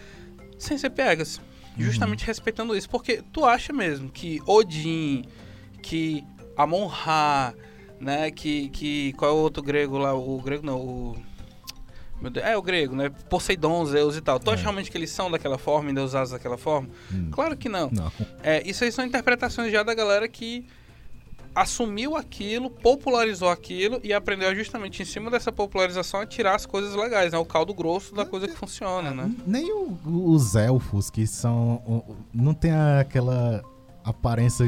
sem ser pegas. Justamente respeitando isso. Porque tu acha mesmo que Odin, que Amon-Ra, né, que, que... Qual é o outro grego lá? O grego não, o... Meu Deus, É o grego, né? Poseidon, Zeus e tal. Tu acha É. realmente que eles são daquela forma, endeusados daquela forma? Hum. Claro que não. Não. É, isso aí são interpretações já da galera que assumiu aquilo, popularizou aquilo e aprendeu justamente em cima dessa popularização a tirar as coisas legais, né? O caldo grosso da coisa que funciona, né? Nem o- os elfos, que são. Não tem aquela aparência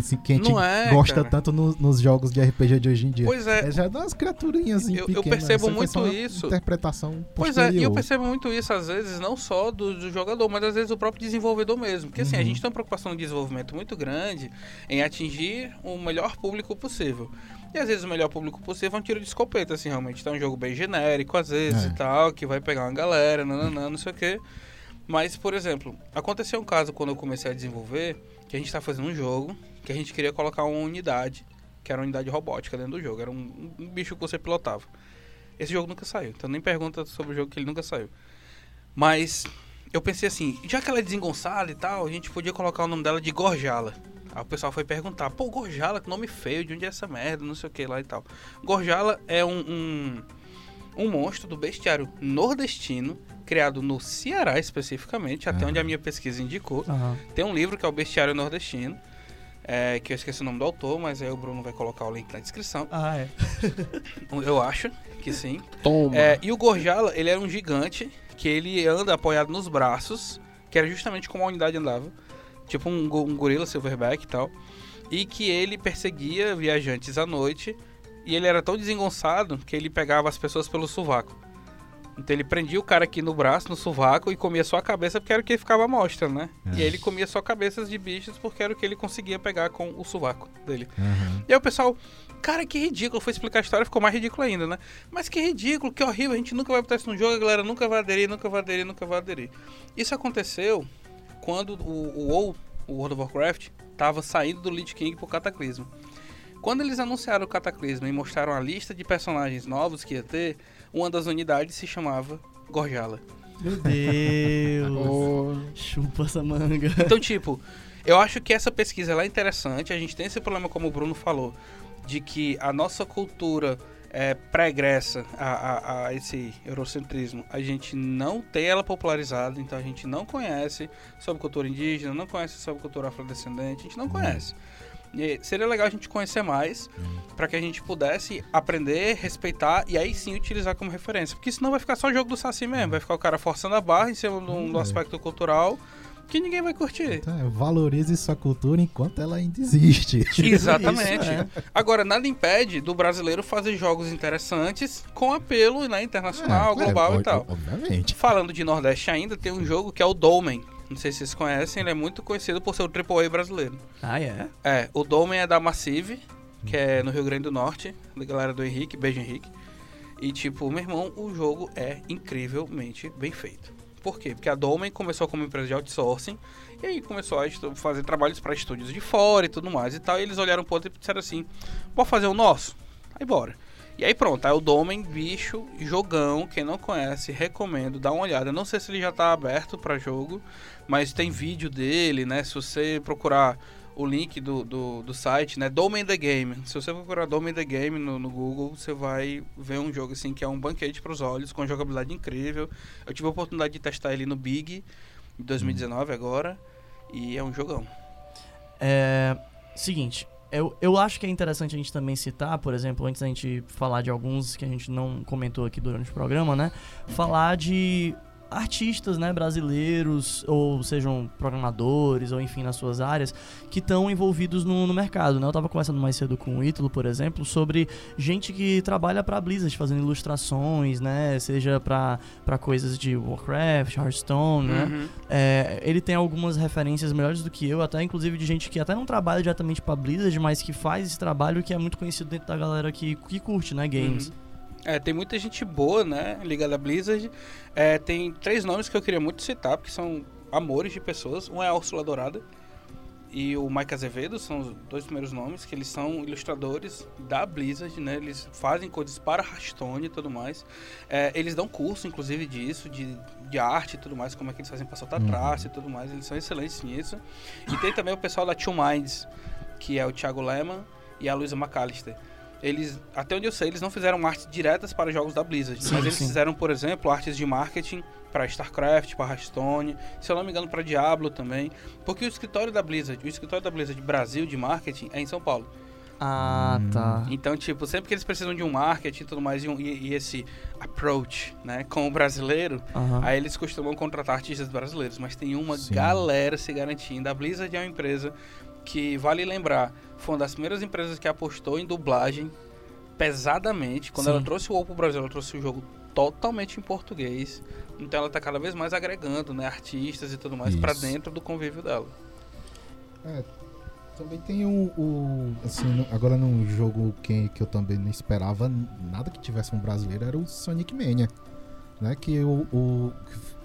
que, que a gente é, gosta cara. tanto no- nos jogos de RPG de hoje em dia. Pois é, É já das criaturinhas Eu- eu pequenas. percebo Isso foi muito isso. Interpretação Pois é, e eu percebo muito isso às vezes, não só do, do jogador, mas às vezes do próprio desenvolvedor mesmo. Porque assim, a Uhum. gente tem uma preocupação de desenvolvimento muito grande em atingir o melhor público possível. E às vezes o melhor público possível é um tiro de escopeta, assim, realmente. Então é um jogo bem genérico, às vezes, É. e tal, que vai pegar uma galera, nananã, não sei o quê. Mas, por exemplo, aconteceu um caso quando eu comecei a desenvolver, que a gente tá fazendo um jogo, que a gente queria colocar uma unidade, que era uma unidade robótica dentro do jogo. Era um, um bicho que você pilotava. Esse jogo nunca saiu, então nem pergunta sobre o jogo que ele nunca saiu. Mas eu pensei assim, já que ela é desengonçada e tal, a gente podia colocar o nome dela de Gorjala. Aí o pessoal foi perguntar, pô, Gorjala, que nome feio, de onde é essa merda, não sei o que lá e tal. Gorjala é um, um, um monstro do bestiário nordestino, criado no Ceará especificamente, até Ah. onde a minha pesquisa indicou. Aham. Tem um livro que é o Bestiário Nordestino, é, que eu esqueci o nome do autor, mas aí o Bruno vai colocar o link na descrição. Ah, é. [LAUGHS] Eu acho que sim. Toma. É, e o Gorjala, ele era um gigante que ele anda apoiado nos braços, que era justamente como a unidade andava. Tipo um, um gorila silverback e tal. E que ele perseguia viajantes à noite. E ele era tão desengonçado que ele pegava as pessoas pelo sovaco. Então ele prendia o cara aqui no braço, no sovaco, e comia só a cabeça porque era o que ficava à mostra, né? É. E aí ele comia só cabeças de bichos porque era o que ele conseguia pegar com o sovaco dele. Aham. E aí o pessoal, cara, que ridículo. Foi explicar a história, ficou mais ridículo ainda, né? Mas que ridículo, que horrível. A gente nunca vai botar isso no jogo, a galera nunca vai aderir, nunca vai aderir, nunca vai aderir. Isso aconteceu quando o, o WoW, o World of Warcraft, tava saindo do Lich King pro Cataclismo. Quando eles anunciaram o Cataclismo e mostraram a lista de personagens novos que ia ter, uma das unidades se chamava Gorjala. Meu Deus. [LAUGHS] Ô, Chupa essa manga. Então, tipo, eu acho que essa pesquisa ela é interessante. A gente tem esse problema, como o Bruno falou, de que a nossa cultura é, pregressa a, a- a esse eurocentrismo, a gente não tem ela popularizada, então a gente não conhece sobre cultura indígena, não conhece sobre cultura afrodescendente, a gente não conhece. E seria legal a gente conhecer mais para que a gente pudesse aprender, respeitar e aí sim utilizar como referência. Porque senão vai ficar só jogo do Saci mesmo, vai ficar o cara forçando a barra em cima do, do É. aspecto cultural que ninguém vai curtir. Então, é, valorize sua cultura enquanto ela ainda existe. [LAUGHS] Exatamente. Isso, é. Agora, nada impede do brasileiro fazer jogos interessantes com apelo né, internacional, É, global é, e tal. Obviamente. Falando de Nordeste ainda, tem um jogo que é o Dolmen. Não sei se vocês conhecem, ele é muito conhecido por ser o AAA brasileiro. Ah, é? É, o Dolmen é da Massive, que é no Rio Grande do Norte, da galera do Henrique, beijo Henrique. E tipo, meu irmão, o jogo é incrivelmente bem feito. Por quê? Porque a Dolmen começou como empresa de outsourcing e aí começou a fazer trabalhos para estúdios de fora e tudo mais e tal. E eles olharam pro outro e disseram assim: "Bora fazer o nosso?" Aí bora. E aí pronto, aí o Domen, bicho, jogão, quem não conhece, recomendo, dá uma olhada. Não sei se ele já tá aberto para jogo, mas tem vídeo dele, né? Se você procurar o link do, do, do site, né? Domain the Game. Se você procurar Domain the Game no, no Google, você vai ver um jogo assim que é um banquete para os olhos, com jogabilidade incrível. Eu tive a oportunidade de testar ele no Big em 2019 agora, e é um jogão. É. Seguinte, eu, eu acho que é interessante a gente também citar, por exemplo, antes da gente falar de alguns que a gente não comentou aqui durante o programa, né? Falar de artistas, né, brasileiros, ou sejam programadores, ou enfim, nas suas áreas, que estão envolvidos no, no mercado, né? Eu tava conversando mais cedo com o Ítalo, por exemplo, sobre gente que trabalha pra Blizzard, fazendo ilustrações, né? Seja pra coisas de Warcraft, Hearthstone, né? Uhum. É, ele tem algumas referências melhores do que eu, até inclusive de gente que até não trabalha diretamente pra Blizzard, mas que faz esse trabalho que é muito conhecido dentro da galera que, que curte, né, games. Uhum. É, tem muita gente boa, né, ligada à Blizzard. É, tem três nomes que eu queria muito citar, porque são amores de pessoas. Um é a Úrsula Dourada e o Mike Azevedo, são os dois primeiros nomes, que eles são ilustradores da Blizzard, né, eles fazem coisas para Hearthstone e tudo mais. É, eles dão curso, inclusive, disso, de, de arte e tudo mais, como é que eles fazem para soltar Uhum. traço e tudo mais, eles são excelentes nisso. E tem também o pessoal da Two Minds, que é o Thiago Lehmann e a Luisa McAllister. Eles, até onde eu sei, eles não fizeram artes diretas para jogos da Blizzard, Sim, mas eles sim. fizeram, por exemplo, artes de marketing para StarCraft, para Hearthstone, se eu não me engano para Diablo também, porque o escritório da Blizzard, o escritório da Blizzard Brasil de marketing é em São Paulo. Ah, tá. Então, tipo, sempre que eles precisam de um marketing e tudo mais, e, um- e- e esse approach, né, com o brasileiro, Aham. aí eles costumam contratar artistas brasileiros. Mas tem uma Sim. galera se garantindo. A Blizzard é uma empresa que, vale lembrar, foi uma das primeiras empresas que apostou em dublagem pesadamente. Quando Sim. ela trouxe o WoW pro Brasil, ela trouxe o jogo totalmente em português. Então ela tá cada vez mais agregando, né, artistas e tudo mais pra Isso. dentro do convívio dela. Também tem o. o- assim, no- agora num jogo que, que eu também não esperava nada que tivesse um brasileiro era o Sonic Mania. Né? Que, o, o-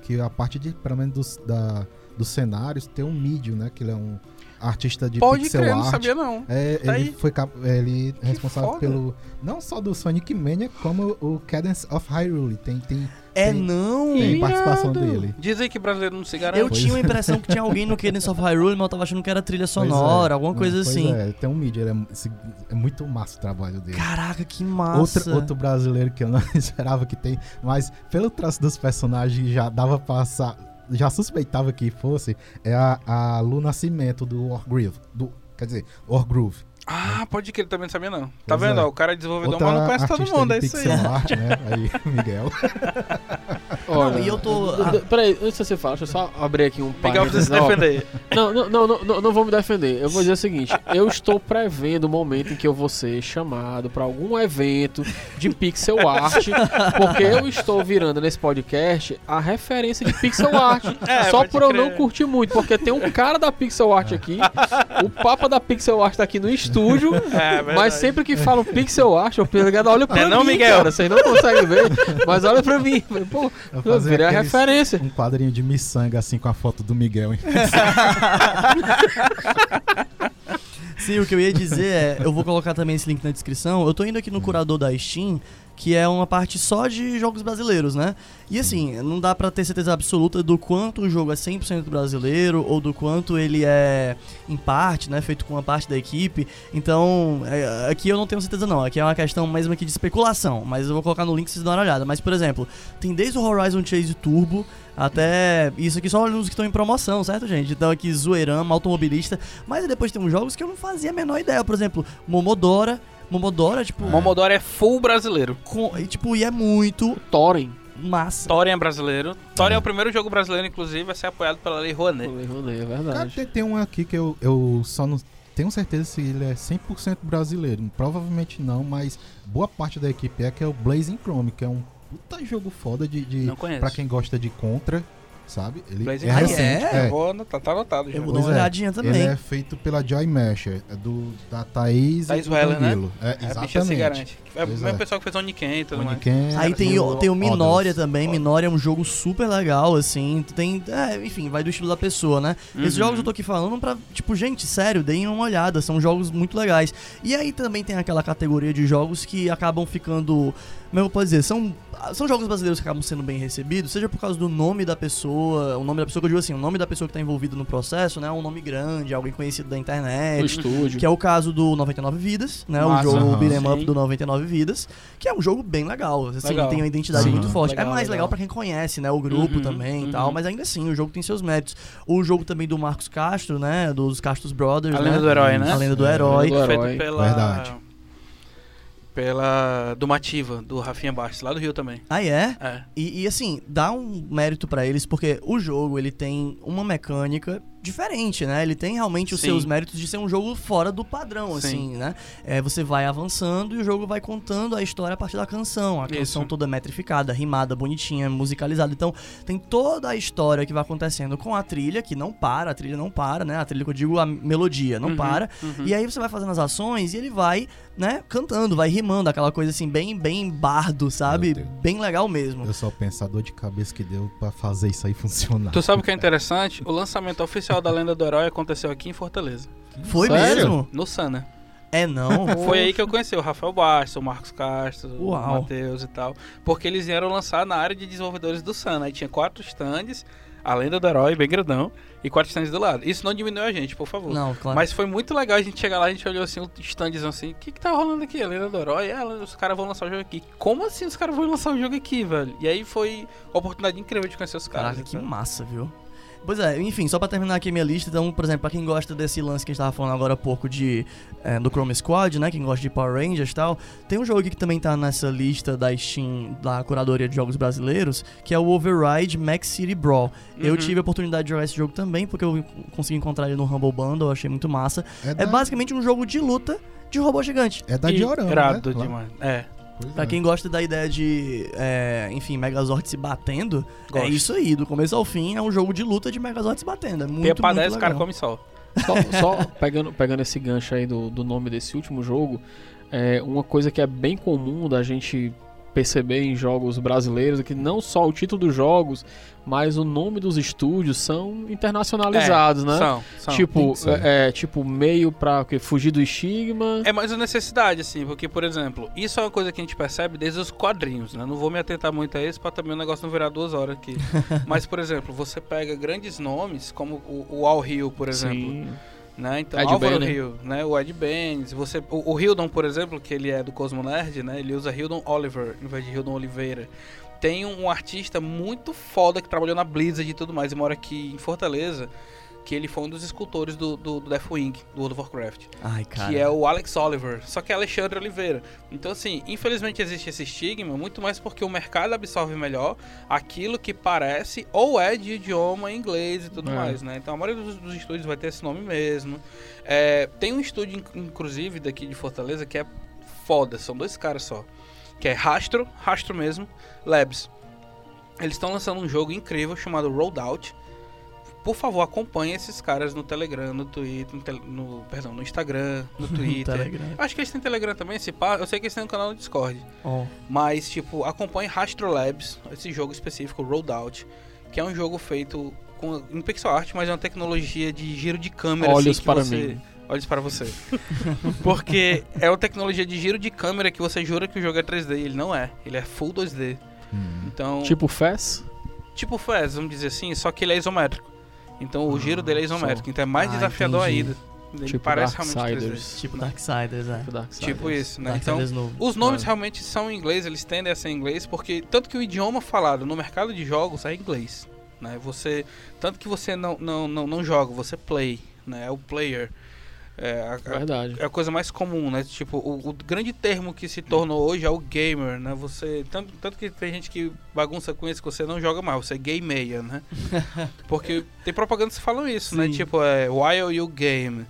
que a parte de, pelo menos dos, da, dos cenários, tem um mídio, né? Que ele é um artista de Pode pixel crer, não art. sabia não. É, Tá ele aí. foi ele é responsável foda. pelo. Não só do Sonic Mania, como o Cadence of Hyrule. Tem, tem, É Tem- não! tem Irado. participação dele. Dizem que brasileiro não se garante. Eu Pois tinha a é. impressão que tinha alguém no Cadence of Hyrule, mas eu tava achando que era trilha Pois sonora, é. alguma Não, coisa pois assim. É, tem um mídia, é, é muito massa o trabalho dele. Caraca, que massa. Outro, outro brasileiro que eu não [LAUGHS] esperava que tem, mas pelo traço dos personagens já dava pra sa- já suspeitava que fosse, é a, a Lu Nascimento do Wargroove. Do, quer dizer, Wargroove. Ah, pode crer, também não sabia não. Tá Pois vendo? é. ó, o cara é desenvolvedor, Outra mas não conhece todo mundo, é isso aí. art, né? [LAUGHS] Aí, Miguel. [LAUGHS] Olha, e eu tô- Peraí, antes de você falar, deixa eu só abrir aqui um Miguel precisa se parênteses. Ó, defender. Não, não, não, não, não, não vou me defender. Eu vou dizer o seguinte: eu estou prevendo o momento em que eu vou ser chamado para algum evento de pixel art, porque eu estou virando nesse podcast a referência de pixel art. [LAUGHS] É, só por eu crer. não curtir muito, porque tem um cara da pixel art aqui, o papa da pixel art tá aqui no estúdio, É, verdade. mas sempre que falam pixel art, eu ligado, olha pra Não é mim, não, Miguel? cara, vocês não conseguem ver, mas olha pra mim. Pô, Eu eu virei a referência. Um quadrinho de miçanga assim com a foto do Miguel. hein? [LAUGHS] Sim, o que eu ia dizer é, eu vou colocar também esse link na descrição. Eu tô indo aqui no curador da Steam, que é uma parte só de jogos brasileiros, né? E assim, não dá pra ter certeza absoluta do quanto o jogo é 100% brasileiro ou do quanto ele é em parte, né, feito com uma parte da equipe. Então, é, aqui eu não tenho certeza não. Aqui é uma questão mesmo aqui de especulação, mas eu vou colocar no link vocês darem uma olhada. Mas, por exemplo, tem desde o Horizon Chase Turbo até isso aqui só olhando os que estão em promoção, certo, gente? Então aqui Zoeirama, Automobilista, mas depois tem uns jogos que eu não fazia a menor ideia, por exemplo, Momodora, Momodora, tipo, Momodoro é full brasileiro. com- e, tipo, e é muito Thorin. massa. Thorin é brasileiro. Thorin é o primeiro jogo brasileiro, inclusive, a ser apoiado pela Lei Rouanet. É Cara, verdade. tem, tem um aqui que eu, eu só não tenho certeza se ele é 100% brasileiro. Provavelmente não, mas boa parte da equipe é que é o Blazing Chrome, que é um puta jogo foda de, de Não conheço. pra quem gosta de Contra, sabe? Ele Blazing é Chrome. recente. Ah, é? é. Vou anotar, tá anotado já. Eu vou dar uma é. olhadinha também. Ele é feito pela Joy Masher, é do, da Thaís, Thaís e do Weller, né? Danilo. É, É, a bicha se exatamente. garante. É o mesmo é. pessoal que fez Oniken e tudo mais. Oniken, Aí tem, o, tem o Minória também. Minória é um jogo super legal, assim. Tem. É, enfim, vai do estilo da pessoa, né? Esses Uhum. jogos eu tô aqui falando pra. Tipo, gente, sério, deem uma olhada. São jogos muito legais. E aí também tem aquela categoria de jogos que acabam ficando. Como eu posso dizer? São, são jogos brasileiros que acabam sendo bem recebidos, seja por causa do nome da pessoa. O nome da pessoa que eu digo assim, o nome da pessoa que tá envolvida no processo, né? Um nome grande, alguém conhecido da internet. estúdio. Que é o caso do 99 Vidas, né? Massa. o jogo Aham. beat'em up do 99 Vidas, que é um jogo bem legal. Assim, Legal. tem uma identidade Sim. muito forte. Legal, é mais legal, legal. pra quem conhece, né? O grupo Uhum, também uhum. e tal, mas ainda assim, o jogo tem seus méritos. O jogo também do Marcos Castro, né? Dos Castros Brothers, A né? lenda do herói, né? A lenda do É, herói. do herói. Feito pela... Verdade. Pela Dumativa, do Rafinha Bastos, lá do Rio também. Ah, é? É. E, e, assim, dá um mérito pra eles, porque o jogo, ele tem uma mecânica diferente, né? Ele tem realmente os Sim. seus méritos de ser um jogo fora do padrão, Sim. assim, né? É, você vai avançando e o jogo vai contando a história a partir da canção. A canção Isso. toda metrificada, rimada, bonitinha, musicalizada. Então, tem toda a história que vai acontecendo com a trilha, que não para, a trilha não para, né? A trilha que eu digo, a melodia, não Uhum, para. uhum. E aí você vai fazendo as ações e ele vai, né, cantando, vai rimando, aquela coisa assim, bem, bem bardo, sabe? Bem legal mesmo. Eu só penso a dor de cabeça que deu pra fazer isso aí funcionar. Tu sabe o que é interessante? O lançamento oficial da Lenda do Herói aconteceu aqui em Fortaleza. Foi Sério? mesmo? No Sana. É não. [LAUGHS] Foi aí que eu conheci o Rafael Bastos, o Marcos Castro, o. Matheus e tal. Porque eles vieram lançar na área de desenvolvedores do Sana. Aí tinha quatro stands. a lenda do herói, bem grandão, e quatro stands do lado. Isso não diminuiu a gente, por favor. Não, claro. Mas foi muito legal a gente chegar lá, a gente olhou assim, o standzão assim, o que que tá rolando aqui? A lenda do herói? Ah, os caras vão lançar o jogo aqui. Como assim os caras vão lançar o jogo aqui, velho? E aí foi uma oportunidade incrível de conhecer os caras. Caraca, que então. massa, viu? Pois é, enfim, só pra terminar aqui a minha lista, então, por exemplo, pra quem gosta desse lance que a gente tava falando agora há pouco de, é, do Chrome Squad, né, quem gosta de Power Rangers e tal, tem um jogo aqui que também tá nessa lista da Steam, da curadoria de jogos brasileiros, que é o Override Max City Brawl. Eu Uhum. tive a oportunidade de jogar esse jogo também, porque eu consegui encontrar ele no Humble Bundle, eu achei muito massa. É, É da, basicamente um jogo de luta de robô gigante. é da Diorama, irado né? Demais. É, Pois Pra é. quem gosta da ideia de, é, enfim, Megazord se batendo, é Gosto. isso aí, do começo ao fim é um jogo de luta de Megazord se batendo. É muito, pra muito 10 o cara come sol. Só, só pegando, pegando esse gancho aí do, do nome desse último jogo, é uma coisa que é bem comum da gente perceber em jogos brasileiros é que não só o título dos jogos, mas o nome dos estúdios são internacionalizados, né? São, são. Tipo, é, é, tipo, meio quê? fugir do estigma. É mais uma necessidade, assim, porque, por exemplo, isso é uma coisa que a gente percebe desde os quadrinhos, né? Não vou me atentar muito a isso pra também o negócio não virar duas horas aqui. [LAUGHS] Mas, por exemplo, você pega grandes nomes, como o, o Al Hill, por exemplo, Sim. Né? Então, Ed Álvaro. Hill, né? O Ed Benz, você... O, o Hildon, por exemplo, que ele é do Cosmo Nerd, né? Ele usa Hildon Oliver, em vez de Hildon Oliveira. Tem um artista muito foda que trabalhou na Blizzard e tudo mais, e mora aqui em Fortaleza, que ele foi um dos escultores do, do, do Deathwing, do World of Warcraft Ai, cara. que é o Alex Oliver, só que é Alexandre Oliveira. Então, assim, infelizmente existe esse estigma, muito mais porque o mercado absorve melhor aquilo que parece ou é de idioma inglês e tudo É. mais, né? Então, a maioria dos, dos estúdios vai ter esse nome mesmo. É, tem um estúdio, in- inclusive, daqui de Fortaleza, que é foda, são dois caras só. Que é Rastro, Rastro mesmo, Labs. Eles estão lançando um jogo incrível chamado Rollout. Por favor, acompanhe esses caras no Telegram, no Twitter, no, no- perdão, no Instagram, no [LAUGHS] Twitter. Acho que eles têm Telegram também, se pá. Eu sei que eles têm um canal no Discord. Ó, Mas, tipo, acompanhe Rastro Labs, esse jogo específico, Rollout, que é um jogo feito com, em pixel art, mas é uma tecnologia de giro de câmera. Olhos assim, para você... mim. Olhos para você. [LAUGHS] Porque é uma tecnologia de giro de câmera que você jura que o jogo é 3D. Ele não é. Ele é full 2D. Hum. Então, Tipo Fez? tipo Fez, vamos dizer assim, só que ele é isométrico. Então o giro dele é isométrico. Então é mais Ah, desafiador entendi. ainda. Ele Tipo parece realmente 3D. Darksiders. tipo Darksiders, é. Tipo Darksiders. Tipo isso, né? Então, novo. Os nomes Claro. realmente são em inglês, eles tendem a ser em inglês, porque tanto que o idioma falado no mercado de jogos é inglês, né? Você, tanto que você não, não, não, não joga, você play, né? É o player. É a, a- Verdade. é a coisa mais comum, né? Tipo, o, o grande termo que se tornou hoje é o gamer, né? Você, tanto, tanto que tem gente que bagunça com isso que você não joga mais, você é gameia, né? [LAUGHS] Porque tem propagandas que falam isso, né? Sim. Tipo, é while you game.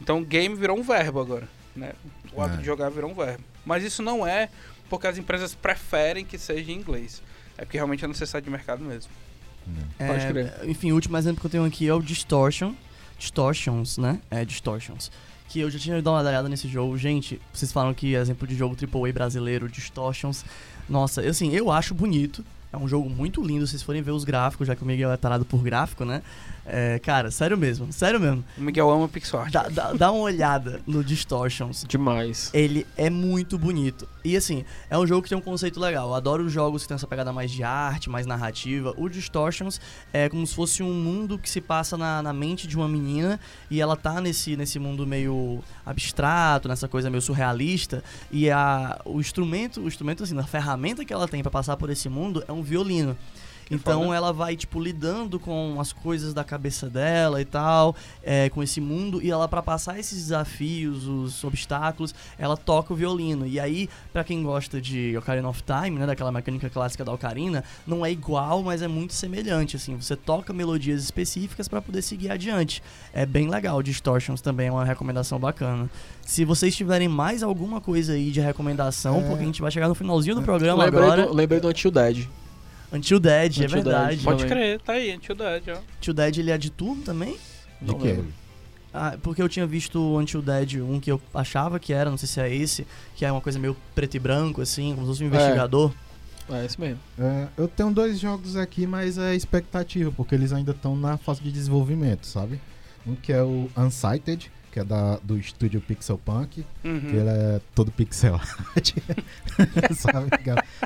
Então, game virou um verbo agora, né? O ato É. de jogar virou um verbo. Mas isso não é porque as empresas preferem que seja em inglês. É porque realmente é necessidade de mercado mesmo. Pode É, crer. Enfim, o último exemplo que eu tenho aqui é o Distortion. Distortions, né? É, Distortions. Que eu já tinha dado uma olhada nesse jogo. Gente, vocês falam que exemplo de jogo AAA brasileiro, Distortions. Nossa, assim, eu acho bonito. É um jogo muito lindo, se vocês forem ver os gráficos, já que o Miguel é tarado por gráfico, né? É, cara, sério mesmo, sério mesmo. O Miguel ama pixel art. Dá, dá, dá uma olhada no Distortions. Demais. Ele é muito bonito. E assim, é um jogo que tem um conceito legal. Eu adoro os jogos que tem essa pegada mais de arte, mais narrativa. O Distortions é como se fosse um mundo que se passa na, na mente de uma menina e ela tá nesse, nesse mundo meio abstrato, nessa coisa meio surrealista. E a, o instrumento, o instrumento assim, a ferramenta que ela tem pra passar por esse mundo é um violino. Então foda. ela vai, tipo, lidando com as coisas da cabeça dela e tal, é, com esse mundo, e ela, pra passar esses desafios, os obstáculos, ela toca o violino. E aí, pra quem gosta de Ocarina of Time, né, daquela mecânica clássica da Ocarina, não é igual, mas é muito semelhante, assim. Você toca melodias específicas pra poder seguir adiante. É bem legal. Distortions também é uma recomendação bacana. Se vocês tiverem mais alguma coisa aí de recomendação, É. porque a gente vai chegar no finalzinho do programa Lembrei agora. do, lembrei do Until Dead. Until Dead, é Until Dead. verdade. Pode também. crer, tá aí, Until Dead, ó. Until Dead ele é de turno também? De lembro. Ah, porque eu tinha visto o Until Dead, um que eu achava que era, não sei se é esse, que é uma coisa meio preto e branco, assim, como se fosse um investigador. É isso mesmo. É, eu tenho dois jogos aqui, mas é expectativa, porque eles ainda estão na fase de desenvolvimento, sabe? Um que é o Unsighted, que é da, do estúdio Pixel Punk, Uhum. que ele é todo pixel [LAUGHS] art, sabe?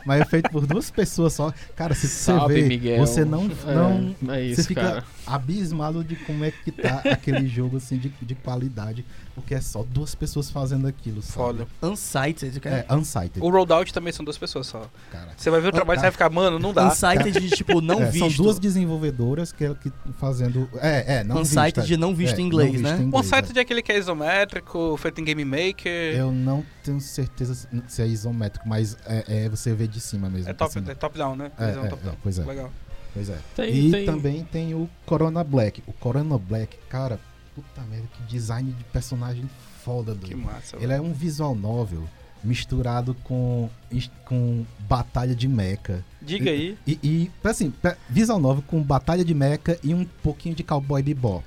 mas é feito por duas pessoas só. Cara, se você vê, Miguel. você não, É, não é isso, você fica cara. abismado de como é que tá aquele jogo assim de, de qualidade, porque é só duas pessoas fazendo aquilo, sabe? Foda. Unsighted, cara. É, Unsighted, O Rollout também são duas pessoas só. cara. Você vai ver o trabalho e você vai ficar, mano, não dá. Unsighted de, tipo, [LAUGHS] não É, visto. São duas desenvolvedoras que, que fazendo. É, é, não Unsighted vista. de não visto É, em inglês, não visto né? em inglês, site de aquele que é isométrico, feito em Game Maker. Eu não tenho certeza se é isométrico, mas é, é você vê de cima mesmo. É top, cima. é top down, né? É, é, top down. é, pois é. Legal. Pois é. Tem, e tem- também tem o Corona Black. O Corona Black, cara, puta merda, que design de personagem foda, Que doido. massa. Ele é um visual novel misturado com, com batalha de mecha. Diga aí. E, e assim, pe- visual novel com batalha de mecha e um pouquinho de cowboy bebop.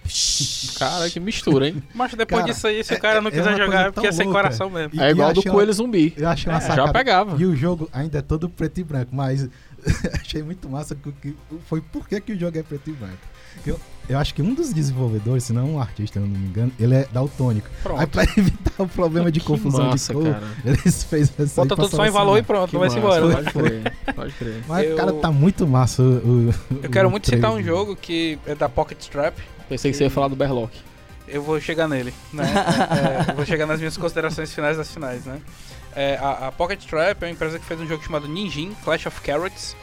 Cara, que mistura, hein? [LAUGHS] Mas depois Cara, disso aí, se é- o cara não é quiser jogar, é porque é sem louca. coração mesmo. E- É igual e do achei Coelho Zumbi. Eu achei uma É, já sacada. pegava. E o jogo ainda é todo preto e branco, mas [LAUGHS] achei muito massa que, que foi por que, que o jogo é preto e branco. Eu, eu acho que um dos desenvolvedores, se não um artista, eu não me engano, ele é daltônico. Aí Pronto. pra [LAUGHS] evitar o problema de Que confusão massa, de cor, cara. eles [LAUGHS] fez essa aí Bota tudo só em valor e pronto, Que vai-se massa, embora. Pode crer, pode crer. Mas, Eu- cara, tá muito massa o. o- Eu quero o muito citar um jogo que é da Pocket Trap. Pensei que você ia falar do Berlock. Eu vou chegar nele, né? É, é, eu vou chegar nas minhas considerações finais das finais, né? É, a, a Pocket Trap é uma empresa que fez um jogo chamado Ninjin Clash of Carrots,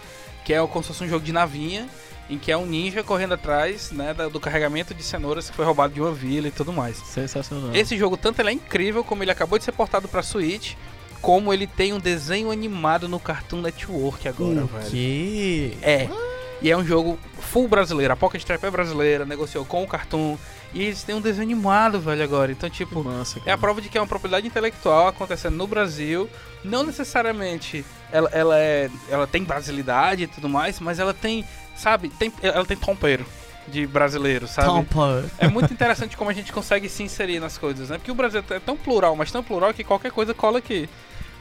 que é como se fosse um jogo de navinha, em que é um ninja correndo atrás né, do carregamento de cenouras que foi roubado de uma vila e tudo mais. Sensacional. Esse jogo, tanto ele é incrível, como ele acabou de ser portado pra Switch, como ele tem um desenho animado no Cartoon Network agora, O velho. quê? É. E é um jogo full brasileiro. A Pocket Trap é brasileira, negociou com o Cartoon. E eles têm um desenho animado, velho, agora. Então, tipo, massa, é a prova de que é uma propriedade intelectual acontecendo no Brasil. Não necessariamente ela, ela, é, ela tem brasilidade e tudo mais, mas ela tem, sabe, tem, ela tem tompeiro de brasileiro, sabe? Tampa. É muito interessante como a gente consegue se inserir nas coisas, né? Porque o Brasil é tão plural, mas tão plural que qualquer coisa cola aqui.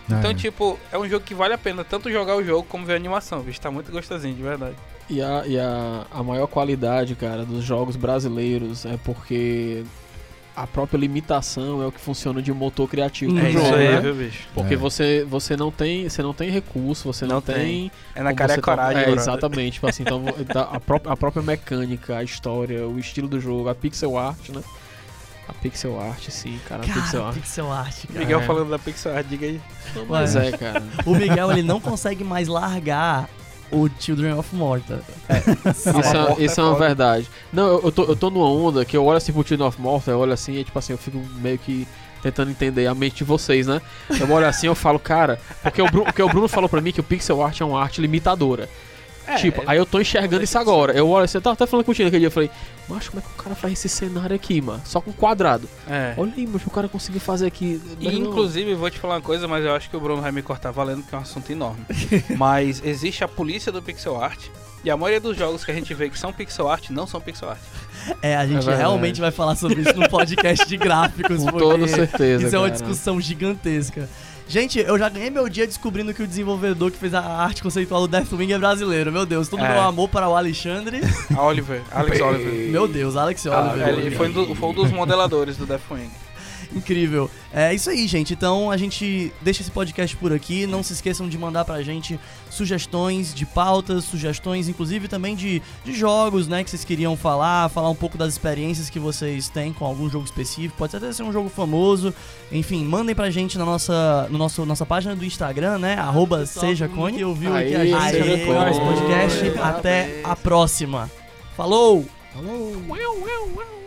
Então, É. tipo, é um jogo que vale a pena tanto jogar o jogo como ver a animação, bicho. Tá muito gostosinho, de verdade. E, a, e a, a maior qualidade, cara, dos jogos brasileiros é porque a própria limitação é o que funciona de motor criativo Hum, É jogo, isso aí, né? viu, bicho? Porque É. você, você não tem você não tem recurso, você não, Não tem, tem. É na cara e a coragem, tá- É, exatamente. Tipo assim, então tá- a, própria, a própria mecânica, a história, o estilo do jogo, a pixel art, né? A pixel art, sim, cara, a pixel Cara, art. pixel art, cara. Miguel É. falando da Pixar, diga aí. Mas é, cara. O Miguel, ele não consegue mais largar o Children of Morta. Isso, morta é, é isso é uma verdade. Não, eu, eu, tô, eu tô numa onda que eu olho assim pro Children of Morta, eu olho assim e tipo assim, eu fico meio que tentando entender a mente de vocês, né? Eu olho assim eu falo, cara, porque o, Bruno, porque o Bruno falou pra mim que o pixel art é uma arte limitadora. É, tipo, aí eu tô enxergando isso agora. Eu olho assim, eu tava até falando contigo aquele dia, eu falei, macho, como é que o cara faz esse cenário aqui, mano? Só com quadrado. É. Olha aí, macho, o cara conseguiu fazer aqui. E, inclusive, vou te falar uma coisa, mas eu acho que o Bruno vai me cortar valendo, porque é um assunto enorme. [LAUGHS] mas existe a polícia do pixel art, e a maioria dos jogos que a gente vê que são pixel art não são pixel art. É, a gente verdade. realmente vai falar sobre isso no podcast de gráficos. Com toda certeza. Isso é uma cara. discussão gigantesca. Gente, eu já ganhei meu dia descobrindo que o desenvolvedor que fez a arte conceitual do Deathwing é brasileiro. Meu Deus, todo É. meu amor para o Alexandre. [LAUGHS] A Oliver, Alex Oliver. Meu Deus, Alex Ah, Oliver. ele foi um, do- foi um dos modeladores do Deathwing. Incrível. É isso aí, gente. Então a gente deixa esse podcast por aqui. Não se esqueçam de mandar pra gente sugestões de pautas, sugestões, inclusive também de, de jogos, né? Que vocês queriam falar, falar um pouco das experiências que vocês têm com algum jogo específico. Pode até ser um jogo famoso. Enfim, mandem pra gente na nossa, no nosso, nossa página do Instagram, né? Arroba seja Cone. Que ouviu aqui a Aê, gente Cone. podcast. Até a próxima. Falou! Falou!